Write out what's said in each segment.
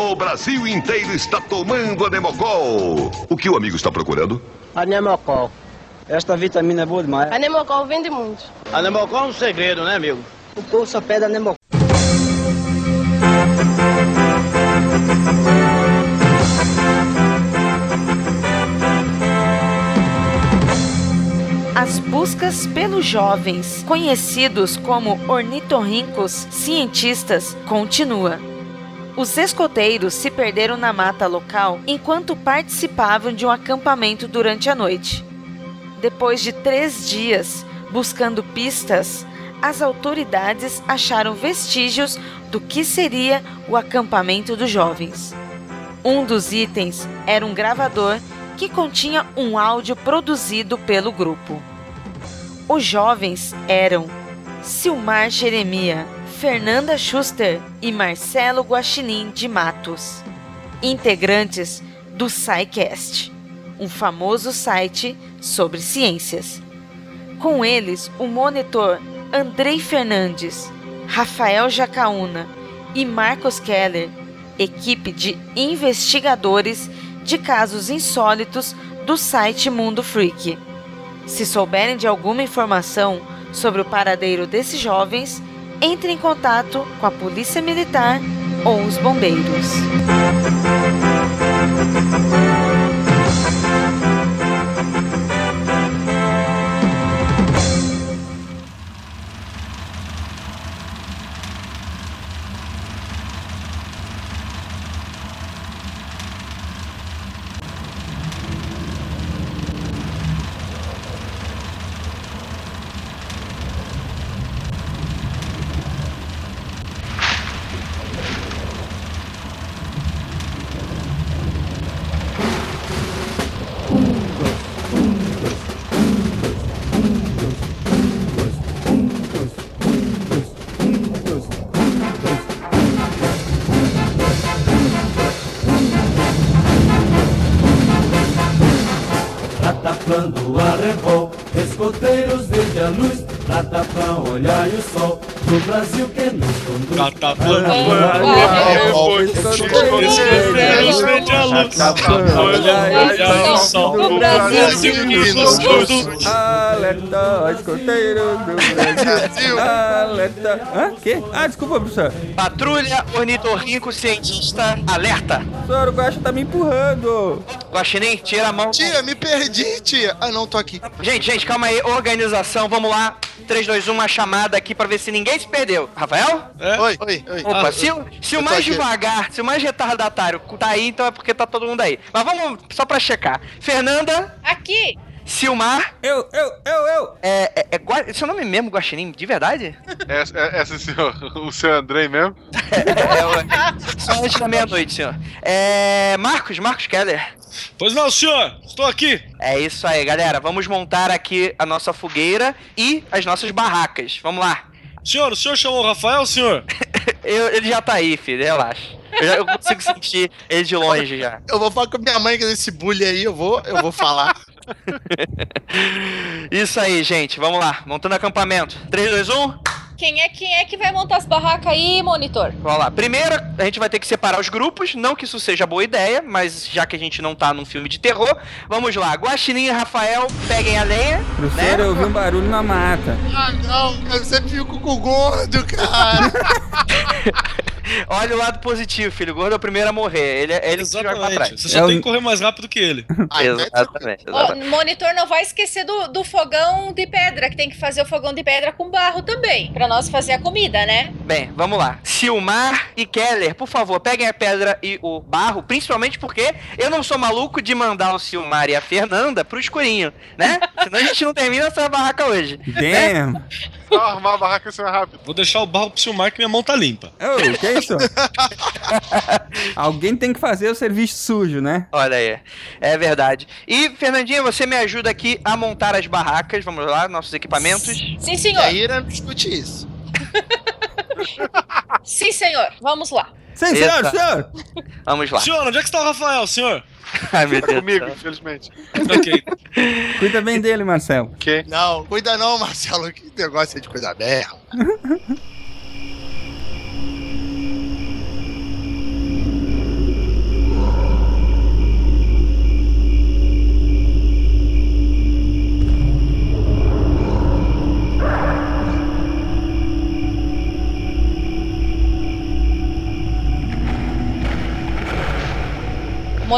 O Brasil inteiro está tomando a Nemocol. O que o amigo está procurando? A Nemocol. Esta vitamina é boa demais. A Nemocol vende muito. A Nemocol é um segredo, né, amigo? O povo só pede a Nemocol. As buscas pelos jovens, conhecidos como ornitorrincos cientistas, continua. Os escoteiros se perderam na mata local enquanto participavam de um acampamento durante a noite. Depois de três dias buscando pistas, as autoridades acharam vestígios do que seria o acampamento dos jovens. Um dos itens era um gravador que continha um áudio produzido pelo grupo. Os jovens eram Silmar Jeremia, Fernanda Schuster e Marcelo Guaxinim de Matos, integrantes do SciCast, um famoso site sobre ciências. Com eles, o monitor Andrei Fernandes, Rafael Jacaúna e Marcos Keller, equipe de investigadores de casos insólitos do site Mundo Freak. Se souberem de alguma informação sobre o paradeiro desses jovens, entre em contato com a Polícia Militar ou os bombeiros. A luz, ratapão, olhai o sol, do Brasil que nos conduz. Luz, olhai o sol, do Brasil que nos conduz. Alerta, escoteiros do Brasil. Alerta. Hã? Que? Ah, desculpa, professor. Patrulha ornitorrinco cientista alerta. Professor, o Guaxa tá me empurrando. Guaxinim, tira a mão. Tia, me perdi, tia. Ah, não, tô aqui. Gente, gente, calma aí. Organização, vamos lá. 3, 2, 1, uma chamada aqui pra ver se ninguém se perdeu. Rafael? É? Oi, oi, oi. Opa, Ah, se, o- se o eu mais devagar, se o mais retardatário tá aí, então é porque tá todo mundo aí. Mas vamos só pra checar. Fernanda, Aqui. Silmar, Eu, eu, eu, eu. é, é, é Gua- seu nome mesmo, Guaxinim, de verdade? É, é, esse senhor, o seu Andrei mesmo? É, é, só antes da meia-noite, senhor. É. Marcos, Marcos Keller. Pois não, senhor, estou aqui. É isso aí, galera. Vamos montar aqui a nossa fogueira e as nossas barracas. Vamos lá. Senhor, o senhor chamou o Rafael, senhor? Eu- ele já tá aí, filho, relaxa. Eu, já- eu consigo sentir ele de longe já. Eu vou falar com a minha mãe que desse bullying aí, eu vou, eu vou falar. Isso aí, gente. Vamos lá. Montando acampamento. 3, 2, 1. Quem é, quem é que vai montar as barracas aí, monitor? Vamos lá. Primeiro, a gente vai ter que separar os grupos. Não que isso seja boa ideia, mas já que a gente não tá num filme de terror, vamos lá. Guaxinim e Rafael, peguem a lenha. Professor, né? eu ouvi um barulho na mata. Ah, não, eu sempre fico com o gordo, cara. Olha o lado positivo, filho. O gordo é o primeiro a morrer. Ele, é- ele que joga pra trás. Exatamente. Você só É tem o- que correr mais rápido que ele. Ah, então é. Exatamente. Exatamente. monitor não vai esquecer do, do fogão de pedra, que tem que fazer o fogão de pedra com barro também, pra nós fazer a comida, né? Bem, vamos lá. Silmar e Keller, por favor, peguem a pedra e o barro, principalmente porque eu não sou maluco de mandar o Silmar e a Fernanda pro escurinho, né? Senão a gente não termina essa barraca hoje. Damn. Só arrumar a barraca assim mais rápido. Vou deixar o barro pro Silmar que minha mão tá limpa. Ô, que isso? Alguém tem que fazer o serviço sujo, né? Olha aí, é verdade. E, Fernandinha, você me ajuda aqui a montar as barracas, vamos lá, nossos equipamentos. Sim, E senhor. aí não discute isso. Sim, senhor. Vamos lá. Sim, senhor, Eita. senhor. Vamos lá. Senhor, onde é que está o Rafael, senhor? Ai, meu Deus. céu. infelizmente. ok, Cuida bem dele, Marcelo. ok. Não, cuida não, Marcelo. Que negócio é de cuidar dela.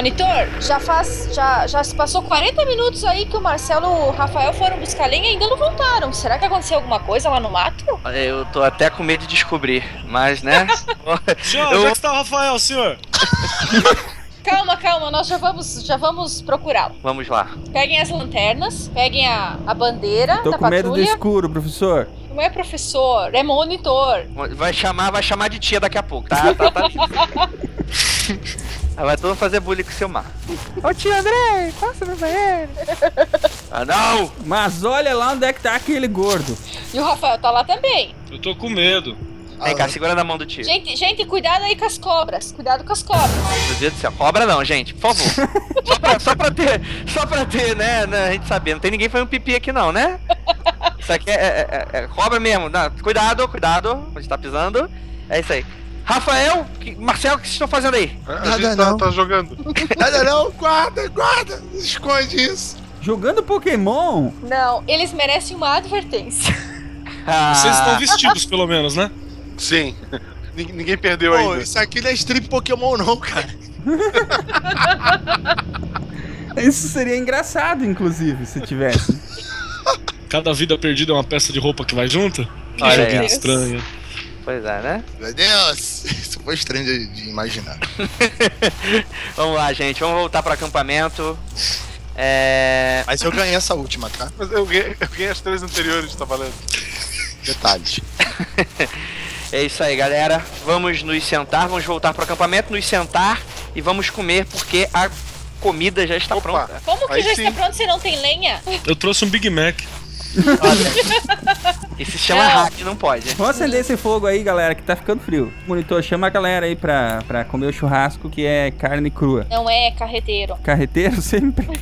Monitor, já faz. Já, já se passou 40 minutos aí que o Marcelo e o Rafael foram buscar lenha e ainda não voltaram. Será que aconteceu alguma coisa lá no mato? Eu tô até com medo de descobrir, mas né? Senhor, Eu- onde é que está o Rafael, senhor? Calma, calma, nós já vamos, já vamos procurá-lo. Vamos lá. Peguem as lanternas, peguem a, a bandeira Tô da com medo do escuro, professor. Não é professor, é monitor. Vai chamar, vai chamar de tia daqui a pouco, tá? tá, tá. Aí vai todo mundo fazer bullying com o seu mar. Ô tio André, passa no banheiro. Ah não! Mas olha lá onde é que tá aquele gordo. E o Rafael tá lá também. Eu tô com medo. Vem cá, segura na mão do tio. Gente, gente, cuidado aí com as cobras. Cuidado com as cobras. Meu Deus do céu, cobra não, gente, por favor. só, pra, só pra ter, só pra ter, né, né, a gente saber, não tem ninguém fazendo pipi aqui não, né? Isso aqui é, é- é- é cobra mesmo. Não, cuidado, cuidado, onde tá pisando. É isso aí. Rafael, que- Marcelo, o que vocês estão fazendo aí? A Nada gente tá, não. tá jogando. Nada não, guarda, guarda. Esconde isso. Jogando Pokémon? Não, eles merecem uma advertência. Ah, Vocês estão vestidos, pelo menos, né? Sim. Nin- Ninguém perdeu Pô, ainda. isso aqui não é strip Pokémon não, cara. Isso seria engraçado, inclusive, se tivesse. Cada vida perdida é uma peça de roupa que vai junto? Que Olha joguinho aí. estranho. Pois é, né? Meu Deus. Isso foi estranho de, de imaginar. Vamos lá, gente, vamos voltar pro acampamento. É... Mas eu ganhei essa última, tá? Mas eu ganhei, eu ganhei as três anteriores, tá valendo. Detalhes. É isso aí, galera. Vamos nos sentar, vamos voltar pro acampamento, nos sentar e vamos comer porque a comida já está Opa. pronta. Como que Aí já sim. está pronto se não tem lenha? Eu trouxe um Big Mac. E se chama hack, não pode. Vamos acender esse fogo aí, galera, que tá ficando frio. Monitor, chama a galera aí pra, pra comer o churrasco, que é carne crua. Não é carreteiro. Carreteiro sempre.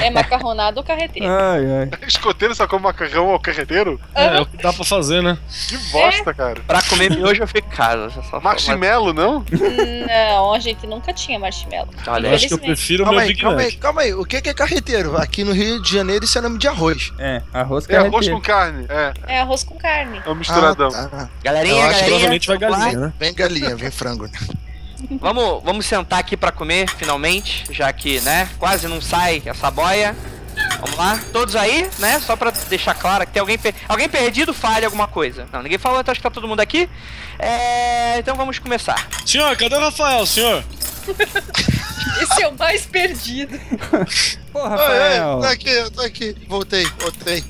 É macarronado ou carreteiro. Ai, ai. Escoteiro só come macarrão ao carreteiro? É, é o que dá pra fazer, né? Que bosta, cara. Pra comer miojo eu fico em casa. Só Marshmallow, não? Não, a gente nunca tinha marshmallow. Olha, Eu acho que eu prefiro o Calma meu aí, calma aí, calma aí. O que que é carreteiro? Aqui no Rio de Janeiro isso é nome de arroz. É, arroz É arroz carreteiro. com carne. É, É arroz com carne. é um misturadão. Ah, tá. Galerinha, Eu acho que galerinha. Provavelmente vai galinha, né? Vem galinha, vem frango. né? Vamos, vamos sentar aqui pra comer, finalmente, já que, né, quase não sai essa boia. Vamos lá, todos aí, né? Só pra deixar claro que tem alguém, per- alguém perdido, fale alguma coisa. Não, ninguém falou, então acho que tá todo mundo aqui. É, então vamos começar. Senhor, cadê o Rafael, senhor? Esse é o mais perdido. Pô, Oi, oi, Rafael. tô aqui, tô aqui. Voltei, voltei.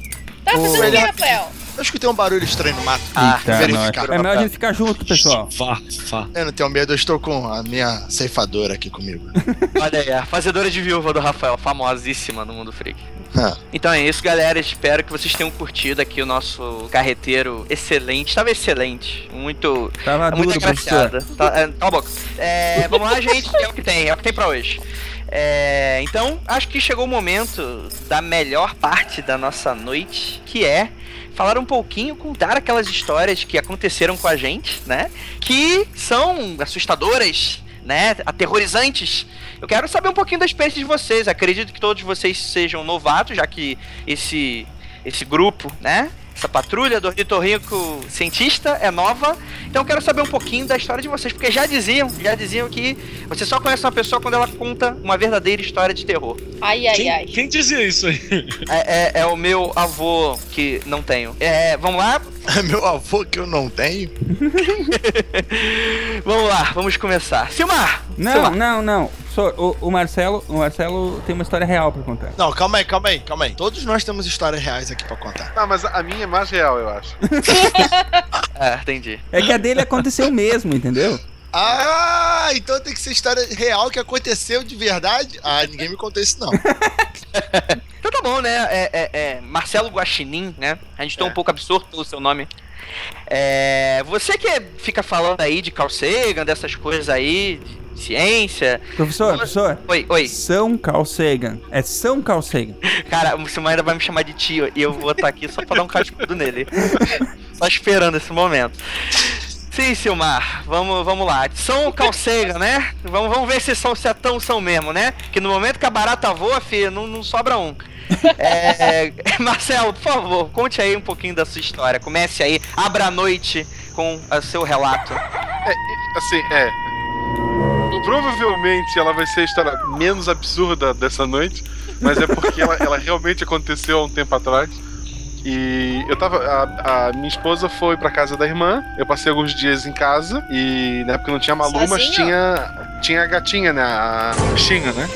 Tá fazendo o que, Rafael? Eu escutei um barulho estranho no mato. Ah, Tá, verificar. nós. É melhor a gente ficar junto, pessoal. Vá, vá. Eu não tenho medo, eu estou com a minha ceifadora aqui comigo. Olha aí, a fazedora de viúva do Rafael, famosíssima no mundo freak. Ah, Então é isso, galera. Espero que vocês tenham curtido aqui o nosso carreteiro excelente. Tava excelente. Muito. Tava É muito duro, agraciada. Tá, é, a boca. É, vamos lá, gente. É o que tem, é o que tem pra hoje. É, então, acho que chegou o momento da melhor parte da nossa noite, que é falar um pouquinho, contar aquelas histórias que aconteceram com a gente, né? Que são assustadoras, né? Aterrorizantes. Eu quero saber um pouquinho da experiência de vocês. Acredito que todos vocês sejam novatos, já que esse esse grupo, né? Essa patrulha do ornitorrinco cientista é nova. Então eu quero saber um pouquinho da história de vocês, porque já diziam, já diziam que você só conhece uma pessoa quando ela conta uma verdadeira história de terror. Ai, ai, Quem, ai. quem dizia isso aí? É, é- é o meu avô que não tenho. É, vamos lá? é meu avô que eu não tenho. Vamos lá, vamos começar. Silmar! Não, Silmar. não, não. Só, o, o Marcelo, o Marcelo tem uma história real pra contar. Não, calma aí, calma aí, calma aí. Todos nós temos histórias reais aqui pra contar. Ah, mas a minha é mais real, eu acho. É, entendi. É que a dele aconteceu mesmo, entendeu? Ah, então tem que ser história real que aconteceu de verdade? Ah, ninguém me contou isso não. Então tá bom, né? É, é- é Marcelo Guaxinim, né? A gente tá um pouco absorto pelo seu nome. É, você que fica falando aí de Carl Sagan, dessas coisas aí, de ciência. Professor, professor. Oi, oi. São Carl Sagan. É São Carl Sagan. Cara, o Silmar ainda vai me chamar de tio e eu vou estar aqui só pra dar um cascudo nele. Só esperando esse momento. Sim, Silmar, vamos, vamos lá. São Carl Sagan, né? Vamos, vamos ver se, são, se é tão são mesmo, né? Que no momento que a barata voa, filho, não, não sobra um. É, Marcelo, por favor, conte aí um pouquinho da sua história. Comece aí, abra a noite com o seu relato. É, assim, é. Provavelmente ela vai ser a história menos absurda dessa noite, mas é porque ela, ela realmente aconteceu há um tempo atrás. E eu tava. A, a minha esposa foi pra casa da irmã. Eu passei alguns dias em casa. E na época não tinha Malu, mas Sozinho? tinha. Tinha a gatinha, né? A bichinha, né?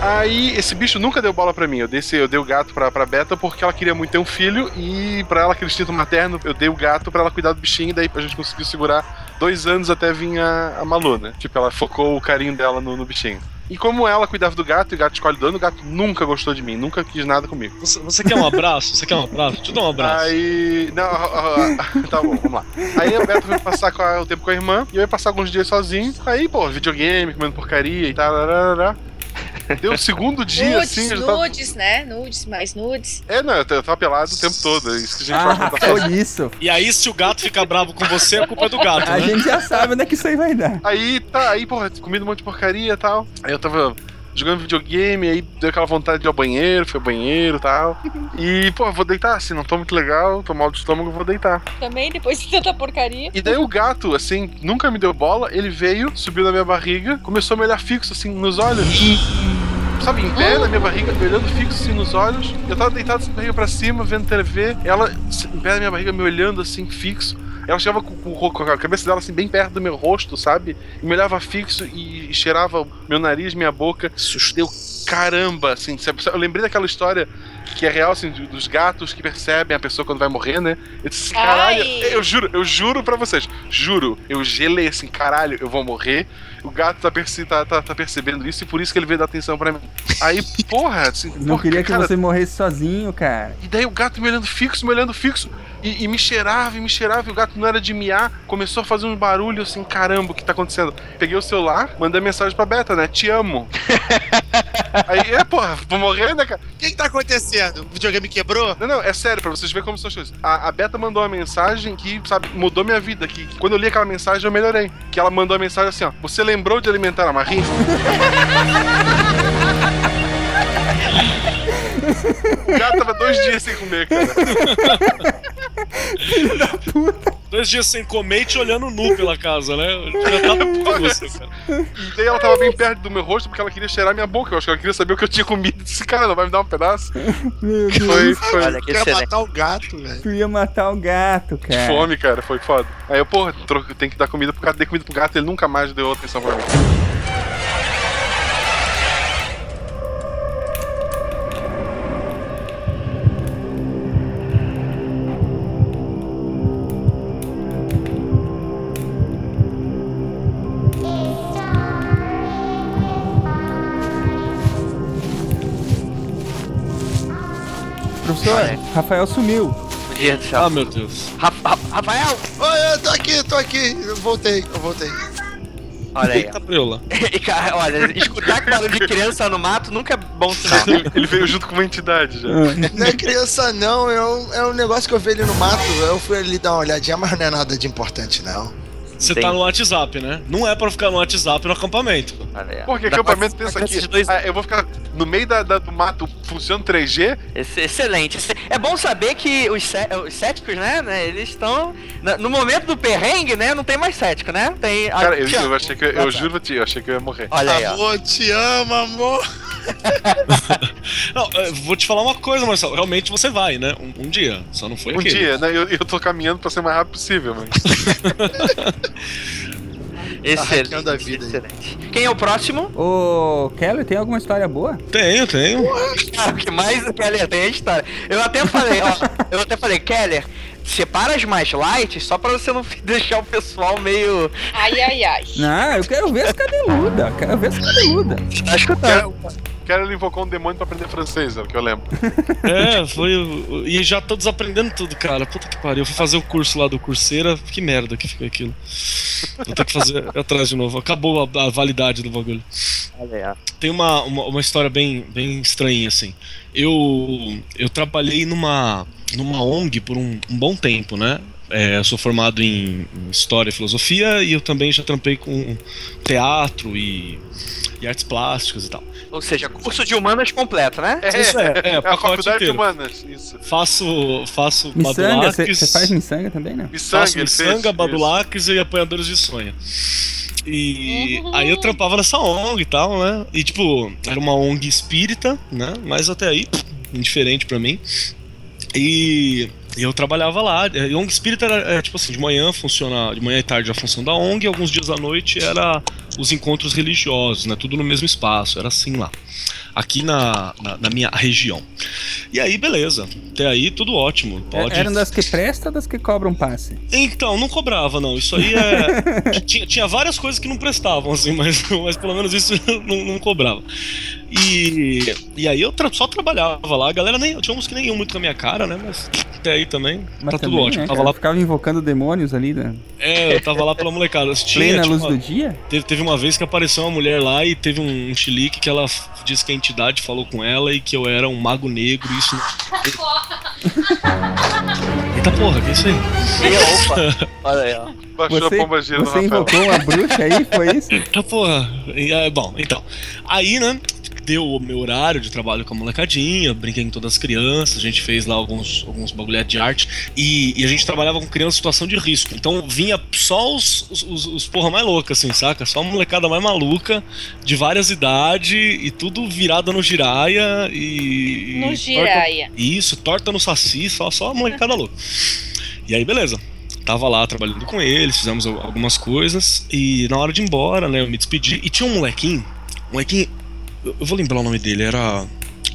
Aí esse bicho nunca deu bola pra mim. Eu dei, eu dei o gato pra, pra Beta porque ela queria muito ter um filho. E pra ela, aquele instinto materno, eu dei o gato pra ela cuidar do bichinho. E daí a gente conseguiu segurar dois anos até vir a, a Malu, né? Tipo, ela focou o carinho dela no, no bichinho. E como ela cuidava do gato e o gato escolhe dono, o gato nunca gostou de mim, nunca quis nada comigo. Você, você quer um abraço? Você quer um abraço? Deixa eu dar um abraço. Aí. Não, ah, ah, tá bom, vamos lá. Aí a Beto foi passar a- o tempo com a irmã e eu ia passar alguns dias sozinho. Aí, pô, videogame, comendo porcaria e tal. Deu o segundo dia, nudes, assim, já tava. nudes, né? Nudes, mais nudes. É, não, eu tava pelado o tempo todo. é Isso que a gente Ah, faz quando tá foi isso. E aí, se o gato ficar bravo com você, a culpa é do gato, A né? gente já sabe onde é que isso aí vai dar. Aí, tá, aí, porra, comido um monte de porcaria e tal. Aí eu tava jogando videogame, aí deu aquela vontade de ir ao banheiro, fui ao banheiro e tal. E, pô, vou deitar, assim, não tô muito legal, tô mal de estômago, vou deitar. Também, depois de tanta porcaria. E daí o gato, assim, nunca me deu bola, ele veio, subiu na minha barriga, começou a me olhar fixo, assim, nos olhos. Sabe, em pé na minha barriga, me olhando fixo, assim, nos olhos. Eu tava deitado, assim, barriga pra cima, vendo TV, ela, em pé na minha barriga, me olhando, assim, fixo. Ela chegava com, com- com a cabeça dela, assim, bem perto do meu rosto, sabe? E me olhava fixo e, cheirava o meu nariz, minha boca. Deu caramba, assim. sabe? Eu lembrei daquela história que é real, assim, dos gatos que percebem a pessoa quando vai morrer, né? Eu disse, assim, caralho, Ai. eu juro, eu juro pra vocês, juro, eu gelei assim, caralho, eu vou morrer. O gato tá, perce- tá, tá- tá percebendo isso e por isso que ele veio dar atenção pra mim. Aí, porra, assim, Não porra, queria que cara, você morresse sozinho, cara. e daí o gato me olhando fixo, me olhando fixo. E, e me cheirava, e me cheirava, e o gato não era de miar. Começou a fazer um barulho assim, caramba, o que tá acontecendo? Peguei o celular, mandei mensagem pra Beta, né? Te amo. Aí, é, porra, vou morrer, né, cara? O que, que tá acontecendo? O videogame quebrou? Não, não, é sério, pra vocês verem como são as coisas. A, a Beta mandou uma mensagem que, sabe, mudou minha vida. Que, que quando eu li aquela mensagem, eu melhorei. Que ela mandou a mensagem assim, ó. Você lembrou de alimentar a Marie? o gato tava dois dias sem comer, cara. Dois dias sem comer e te olhando nu pela casa, né? Eu já tava puto com você, cara. E daí ela tava bem perto do meu rosto porque ela queria cheirar minha boca. Eu acho que ela queria saber o que eu tinha comido. Esse cara não vai me dar um pedaço. Meu Deus. Foi, foi. Olha que Quer excelente. matar o gato, velho. Tu ia matar o gato, Que cara. fome, cara, foi foda. Aí eu, porra, tem que dar comida pro gato, dei comida pro gato, ele nunca mais deu atenção pra mim. Rafael sumiu. Do. Ah, meu Deus. Ra- Ra- Rafael! Oi, eu tô aqui, tô aqui. Eu voltei, eu voltei. Olha aí. Eita, preula. E, cara, olha, escutar barulho de criança no mato nunca é bom sinal. Ele, ele veio junto com uma entidade já. Não é criança, não. É um, é um negócio que eu vi ali no mato. Eu fui ali dar uma olhadinha, mas não é nada de importante, não. Você tá no WhatsApp, né? Não é pra ficar no WhatsApp no acampamento. Porque acampamento pra- pensa pra aqui. dois ah, eu vou ficar no meio da, da- do mato funcionando 3G. Ex- Excelente. É bom saber que os, cé- os céticos, né, né, eles estão. No momento do perrengue, né? Não tem mais cético, né? Tem. Cara, eu, te eu achei que eu, eu juro pra ti, eu achei que eu ia morrer. Olha aí. Amor, te amo, amor. Não, eu vou te falar uma coisa, Marcelo. Realmente você vai, né? Um, um dia. Só não foi Um aquele. dia, né? Eu, eu tô caminhando pra ser o mais rápido possível, mano. Excelente. vida aí. excelente. Quem é o próximo? Ô, Keller, tem alguma história boa? Tenho, tenho. Cara, o que mais o Keller tem é a história. Eu até falei, ó, eu até falei, Keller, separa as mais light só pra você não deixar o pessoal meio. Ai, ai, ai. Não, eu quero ver as cabeludas. Quero ver as cabeludas. Tá escutando? Quero ele invocou um demônio pra aprender francês, é o que eu lembro. É, foi. E já tô desaprendendo tudo, cara. Puta que pariu. Eu fui fazer o curso lá do Curseira. Que merda que foi aquilo. Vou ter que fazer atrás de novo. Acabou a, a validade do bagulho. Tem uma, uma, uma história bem, bem estranha, assim. Eu, eu trabalhei numa, numa ONG por um, um bom tempo, né? É, eu sou formado em, em História e Filosofia e eu também já trampei com teatro e, e artes plásticas e tal. Ou seja, curso de humanas completo, né? Isso é, é, É a faculdade de humanas, isso. Faço, faço Miçanga, você badulaques, você faz miçanga também, né? Miçanga, faço miçanga, badulaques e apanhadores de sonha. E aí eu trampava nessa ONG e tal, né? E tipo, era uma ONG espírita, né? Mas até aí, pff, indiferente pra mim. E eu trabalhava lá. E ONG espírita era, é, tipo assim, de manhã funciona, de manhã e tarde a função da ONG, e alguns dias à noite era os encontros religiosos, né? Tudo no mesmo espaço, era assim lá. Aqui na, na, na minha região. E aí, beleza. Até aí, tudo ótimo. Pode... Eram das que prestam ou das que cobram passe? Então, não cobrava, não. Isso aí é. tinha, tinha várias coisas que não prestavam, assim, mas, mas pelo menos isso não, não cobrava. E, e aí eu tra- só trabalhava lá. A galera nem. Tinha uns que nem iam muito com a minha cara, né? Mas até aí também. Mas tá tudo também, ótimo. né, tava lá. Ficava invocando demônios ali, né? É, eu tava lá pela molecada. Tinha, Plena luz uma- do dia? Teve, teve uma vez que apareceu uma mulher lá e teve um, um chilique que ela disse que a entidade falou com ela e que eu era um mago negro e isso. Eita porra, que é isso aí? opa, olha aí, ó. Baixou Você, a pomba gira do você invocou uma bruxa aí, foi isso? Tá porra. E, é, bom, então. Aí, né? Deu o meu horário de trabalho com a molecadinha, brinquei com todas as crianças, a gente fez lá alguns, alguns bagulho de arte e, e a gente trabalhava com crianças em situação de risco. Então vinha só os, os, os, porra mais louca, assim, saca? Só a molecada mais maluca, de várias idades e tudo virada no giraia e. No giraia. torta- Isso, torta no saci, só, só a molecada louca. E aí, beleza. Tava lá trabalhando com eles, fizemos al- algumas coisas e na hora de ir embora, né, eu me despedi. E tinha um molequinho, um molequinho, eu vou lembrar o nome dele, era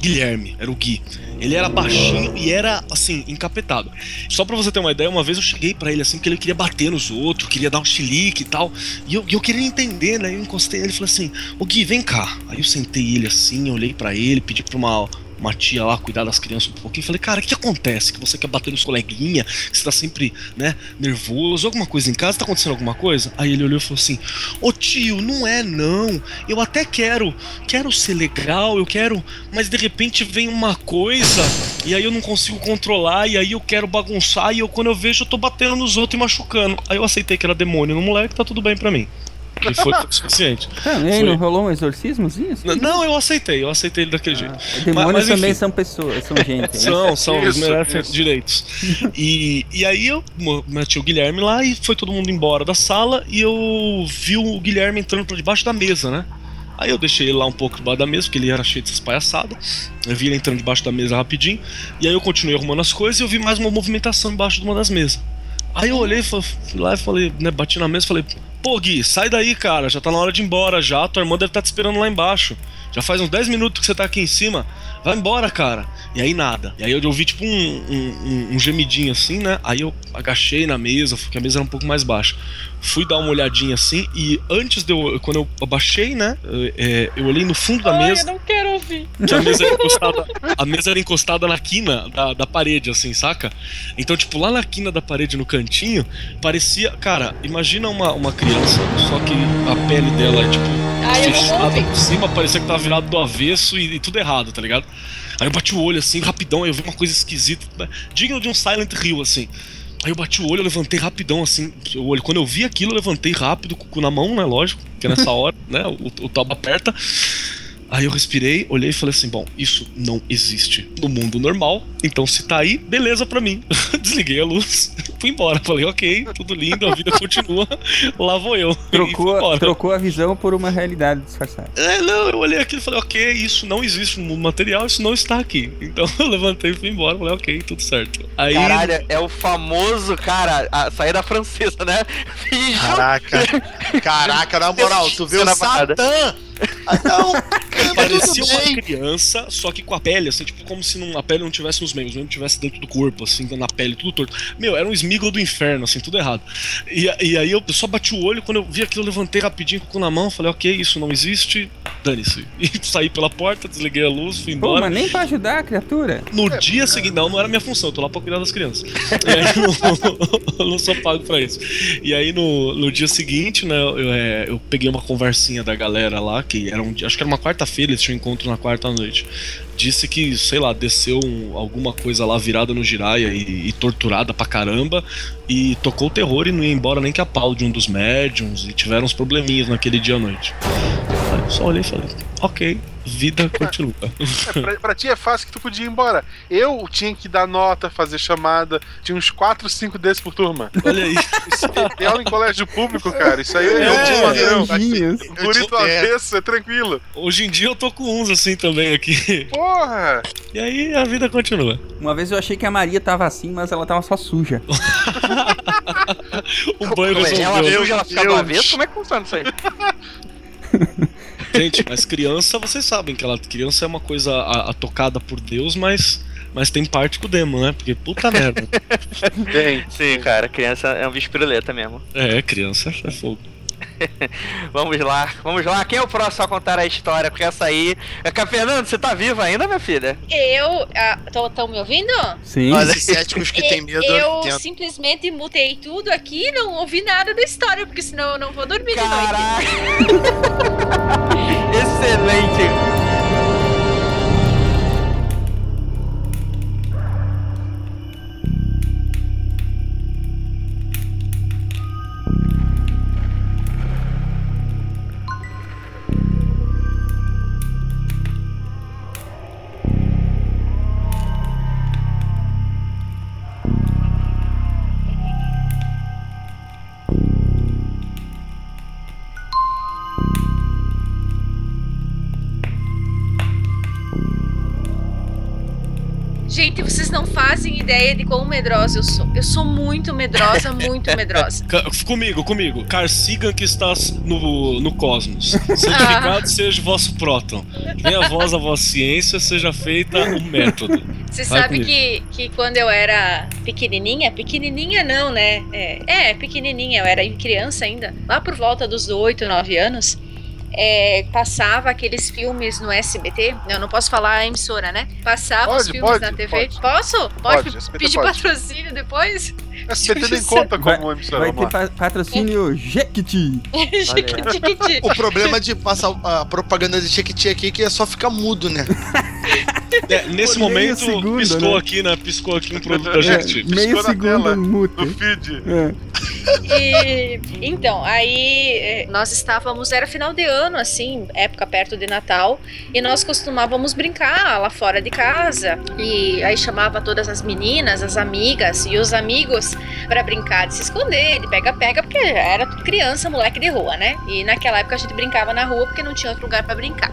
Guilherme, era o Gui. Ele era baixinho e era, assim, encapetado. Só pra você ter uma ideia, uma vez eu cheguei pra ele assim, que ele queria bater nos outros, queria dar um chilique e tal. E eu, eu queria entender, né? Eu encostei nele e falei assim: Ô Gui, vem cá. Aí eu sentei ele assim, olhei pra ele, pedi pra uma, uma tia lá cuidar das crianças um pouquinho. Falei, cara, o que, acontece? Que você quer bater nos coleguinha? Que você tá sempre, né, nervoso? Alguma coisa em casa? Tá acontecendo alguma coisa? Aí ele olhou e falou assim: Ô tio, não é não. Eu até quero, quero ser legal, eu quero, mas de repente vem uma coisa e aí eu não consigo controlar e aí eu quero bagunçar e eu quando eu vejo eu tô batendo nos outros e machucando. Aí eu aceitei que era demônio no moleque, tá tudo bem pra mim. E foi o suficiente. Ah, aí, Foi. não rolou um exorcismozinho? assim? N- Não, eu aceitei, eu aceitei ele daquele jeito. Demônios Mas- mas também são pessoas, são gente. né? São, são, eles Isso, merecem isso. direitos. E, e aí eu meti o Guilherme lá e foi todo mundo embora da sala e eu vi o Guilherme entrando pra debaixo da mesa, né? Aí eu deixei ele lá um pouco debaixo da mesa, porque ele era cheio dessas palhaçadas. Eu vi ele entrando debaixo da mesa rapidinho. E aí eu continuei arrumando as coisas e eu vi mais uma movimentação embaixo de uma das mesas. Aí eu olhei, fui lá e falei, né, bati na mesa e falei, pô Gui, sai daí, cara, já tá na hora de ir embora já, tua irmã deve estar te esperando lá embaixo. Já faz uns 10 minutos que você tá aqui em cima, vai embora, cara. E aí nada. E aí eu ouvi tipo um, um- um gemidinho assim, né? Aí eu agachei na mesa, porque a mesa era um pouco mais baixa. Fui dar uma olhadinha assim, e antes de eu. Quando eu abaixei, né? Eu, é, eu olhei no fundo da Ai, mesa. eu não quero ouvir. Que a mesa era encostada, a mesa era encostada na quina da, da parede, assim, saca? Então, tipo, lá na quina da parede, no cantinho, parecia. Cara, imagina uma, uma criança, só que a pele dela é, tipo, Ai, fechada por cima, parecia que tava virado do avesso e, e tudo errado, tá ligado? Aí eu bati o olho assim, rapidão, aí eu vi uma coisa esquisita, né? digno de um Silent Hill, assim. Aí eu bati o olho, eu levantei rapidão, assim, o olho. Quando eu vi aquilo, eu levantei rápido, com o cu na mão, né? Lógico, porque nessa hora, né, o, o aperta. Aí eu respirei, olhei e falei assim: bom, isso não existe no mundo normal, então se tá aí, beleza pra mim. Desliguei a luz, fui embora. Falei, ok, tudo lindo, a vida continua, lá vou eu. Trocou, trocou a visão por uma realidade disfarçada. É, não, eu olhei aquilo e falei, ok, isso não existe no mundo material, isso não está aqui. Então eu levantei e fui embora, falei, ok, tudo certo. Aí. Caralho, é o famoso, cara, a saída francesa, né? Caraca. Caraca, na moral, tu vê o Na parada. Satã. Ah, não. Parecia uma bem. criança, só que com a pele, assim, tipo, como se não, a pele não tivesse nos membros, não tivesse dentro do corpo, assim, na pele, tudo torto. Meu, era um esmígalo do inferno, assim, tudo errado. E, e aí eu só bati o olho, quando eu vi aquilo, eu levantei rapidinho com o cu na mão, falei, ok, isso não existe, dane-se. E saí pela porta, desliguei a luz, fui Pô, embora. mas nem pra ajudar a criatura. No dia seguinte, não, não era minha função, eu tô lá pra cuidar das crianças. E aí eu não, eu não sou pago pra isso. E aí no, no dia seguinte, né, eu, é, eu peguei uma conversinha da galera lá, que era um dia, acho que era uma quarta-feira, eles tinham encontro na quarta noite. Disse que, sei lá, desceu um- alguma coisa lá virada no giraia e, e torturada pra caramba, e tocou o terror e não ia embora nem que a pau de um dos médiums, e tiveram uns probleminhas naquele dia à noite. Falei, só olhei e falei, ok, vida continua. É, pra, pra ti é fácil que tu podia ir embora. Eu tinha que dar nota, fazer chamada. Tinha uns 4, 5 desses por turma. Olha aí. Isso é aula em colégio público, cara. Isso aí é, É, um padrão. Bonito avesso, é tranquilo. Hoje em dia eu tô com uns assim também aqui. Porra! E aí a vida continua. Uma vez eu achei que a Maria tava assim, mas ela tava só suja. O banho é? Ela resolveu. suja, ela fica do avesso? Como é que funciona isso aí? Gente, mas criança, vocês sabem que ela criança é uma coisa a, a tocada por Deus, mas mas tem parte com o demo, né? Porque puta merda. Bem, Sim, cara, criança é um bicho piruleta mesmo. É, criança é fogo. Vamos lá, vamos lá. Quem é o próximo a contar a história? Porque essa aí. É, Fernando, você tá viva ainda, minha filha? Eu. Estão me ouvindo? Sim. Olha Esses céticos que tem medo. Eu tem- simplesmente mutei tudo aqui não ouvi nada da história, porque senão eu não vou dormir de noite. Caraca! Excelente! Gente, vocês não fazem ideia de quão medrosa eu sou. Eu sou muito medrosa, muito medrosa. Comigo, comigo. Carsigan que estás no, no cosmos. Santificado seja o vosso próton. Venha a voz a vossa ciência, seja feita o método. Você Vai sabe comigo. que, que quando eu era pequenininha, pequenininha não, né? É, é, pequenininha, eu era criança ainda, lá por volta dos 8, 9 anos, é, passava aqueles filmes no SBT. Eu não posso falar a emissora, né? Passava os Pode, filmes pode, na TV. pode. Posso? Pode, Pode, pedir pode. patrocínio depois? SBT nem conta como emissora. Vai ter pa- patrocínio Jequiti. Chiquititi. O problema de passar a propaganda de Chiquiti aqui é que é só ficar mudo, né? É, nesse Por momento, segundo, piscou né? aqui, né? Piscou aqui um produto da É, gente. meio na segundo. No feed. É. E, então, aí eh, nós estávamos, era final de ano, assim, época perto de Natal, e nós costumávamos brincar lá fora de casa. E aí chamava todas as meninas, as amigas e os amigos para brincar de se esconder, de pega-pega, porque era criança, moleque de rua, né? E naquela época a gente brincava na rua porque não tinha outro lugar para brincar.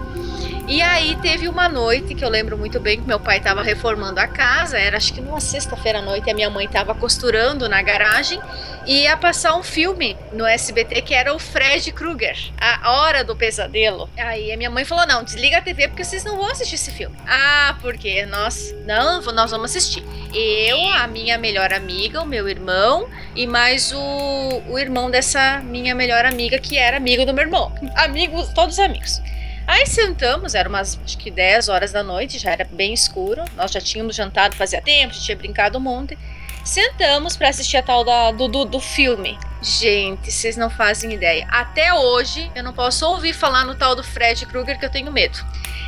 E aí teve uma noite que eu lembro muito bem que meu pai estava reformando a casa, era acho que numa sexta-feira à noite, a minha mãe estava costurando na garagem e ia passar um filme no SBT que era o Fred Krueger, A Hora do Pesadelo. Aí a minha mãe falou: "Não, desliga a TV porque vocês não vão assistir esse filme". Ah, porque nós não, nós vamos assistir. Eu, a minha melhor amiga, o meu irmão e mais o, o irmão dessa minha melhor amiga que era amigo do meu irmão. Amigos, todos amigos. Aí sentamos, era umas acho que 10 horas da noite, já era bem escuro. Nós já tínhamos jantado fazia tempo, já tinha brincado um monte. Sentamos pra assistir a tal da, do, do, do filme. Gente, vocês não fazem ideia. Até hoje eu não posso ouvir falar no tal do Fred Krueger que eu tenho medo.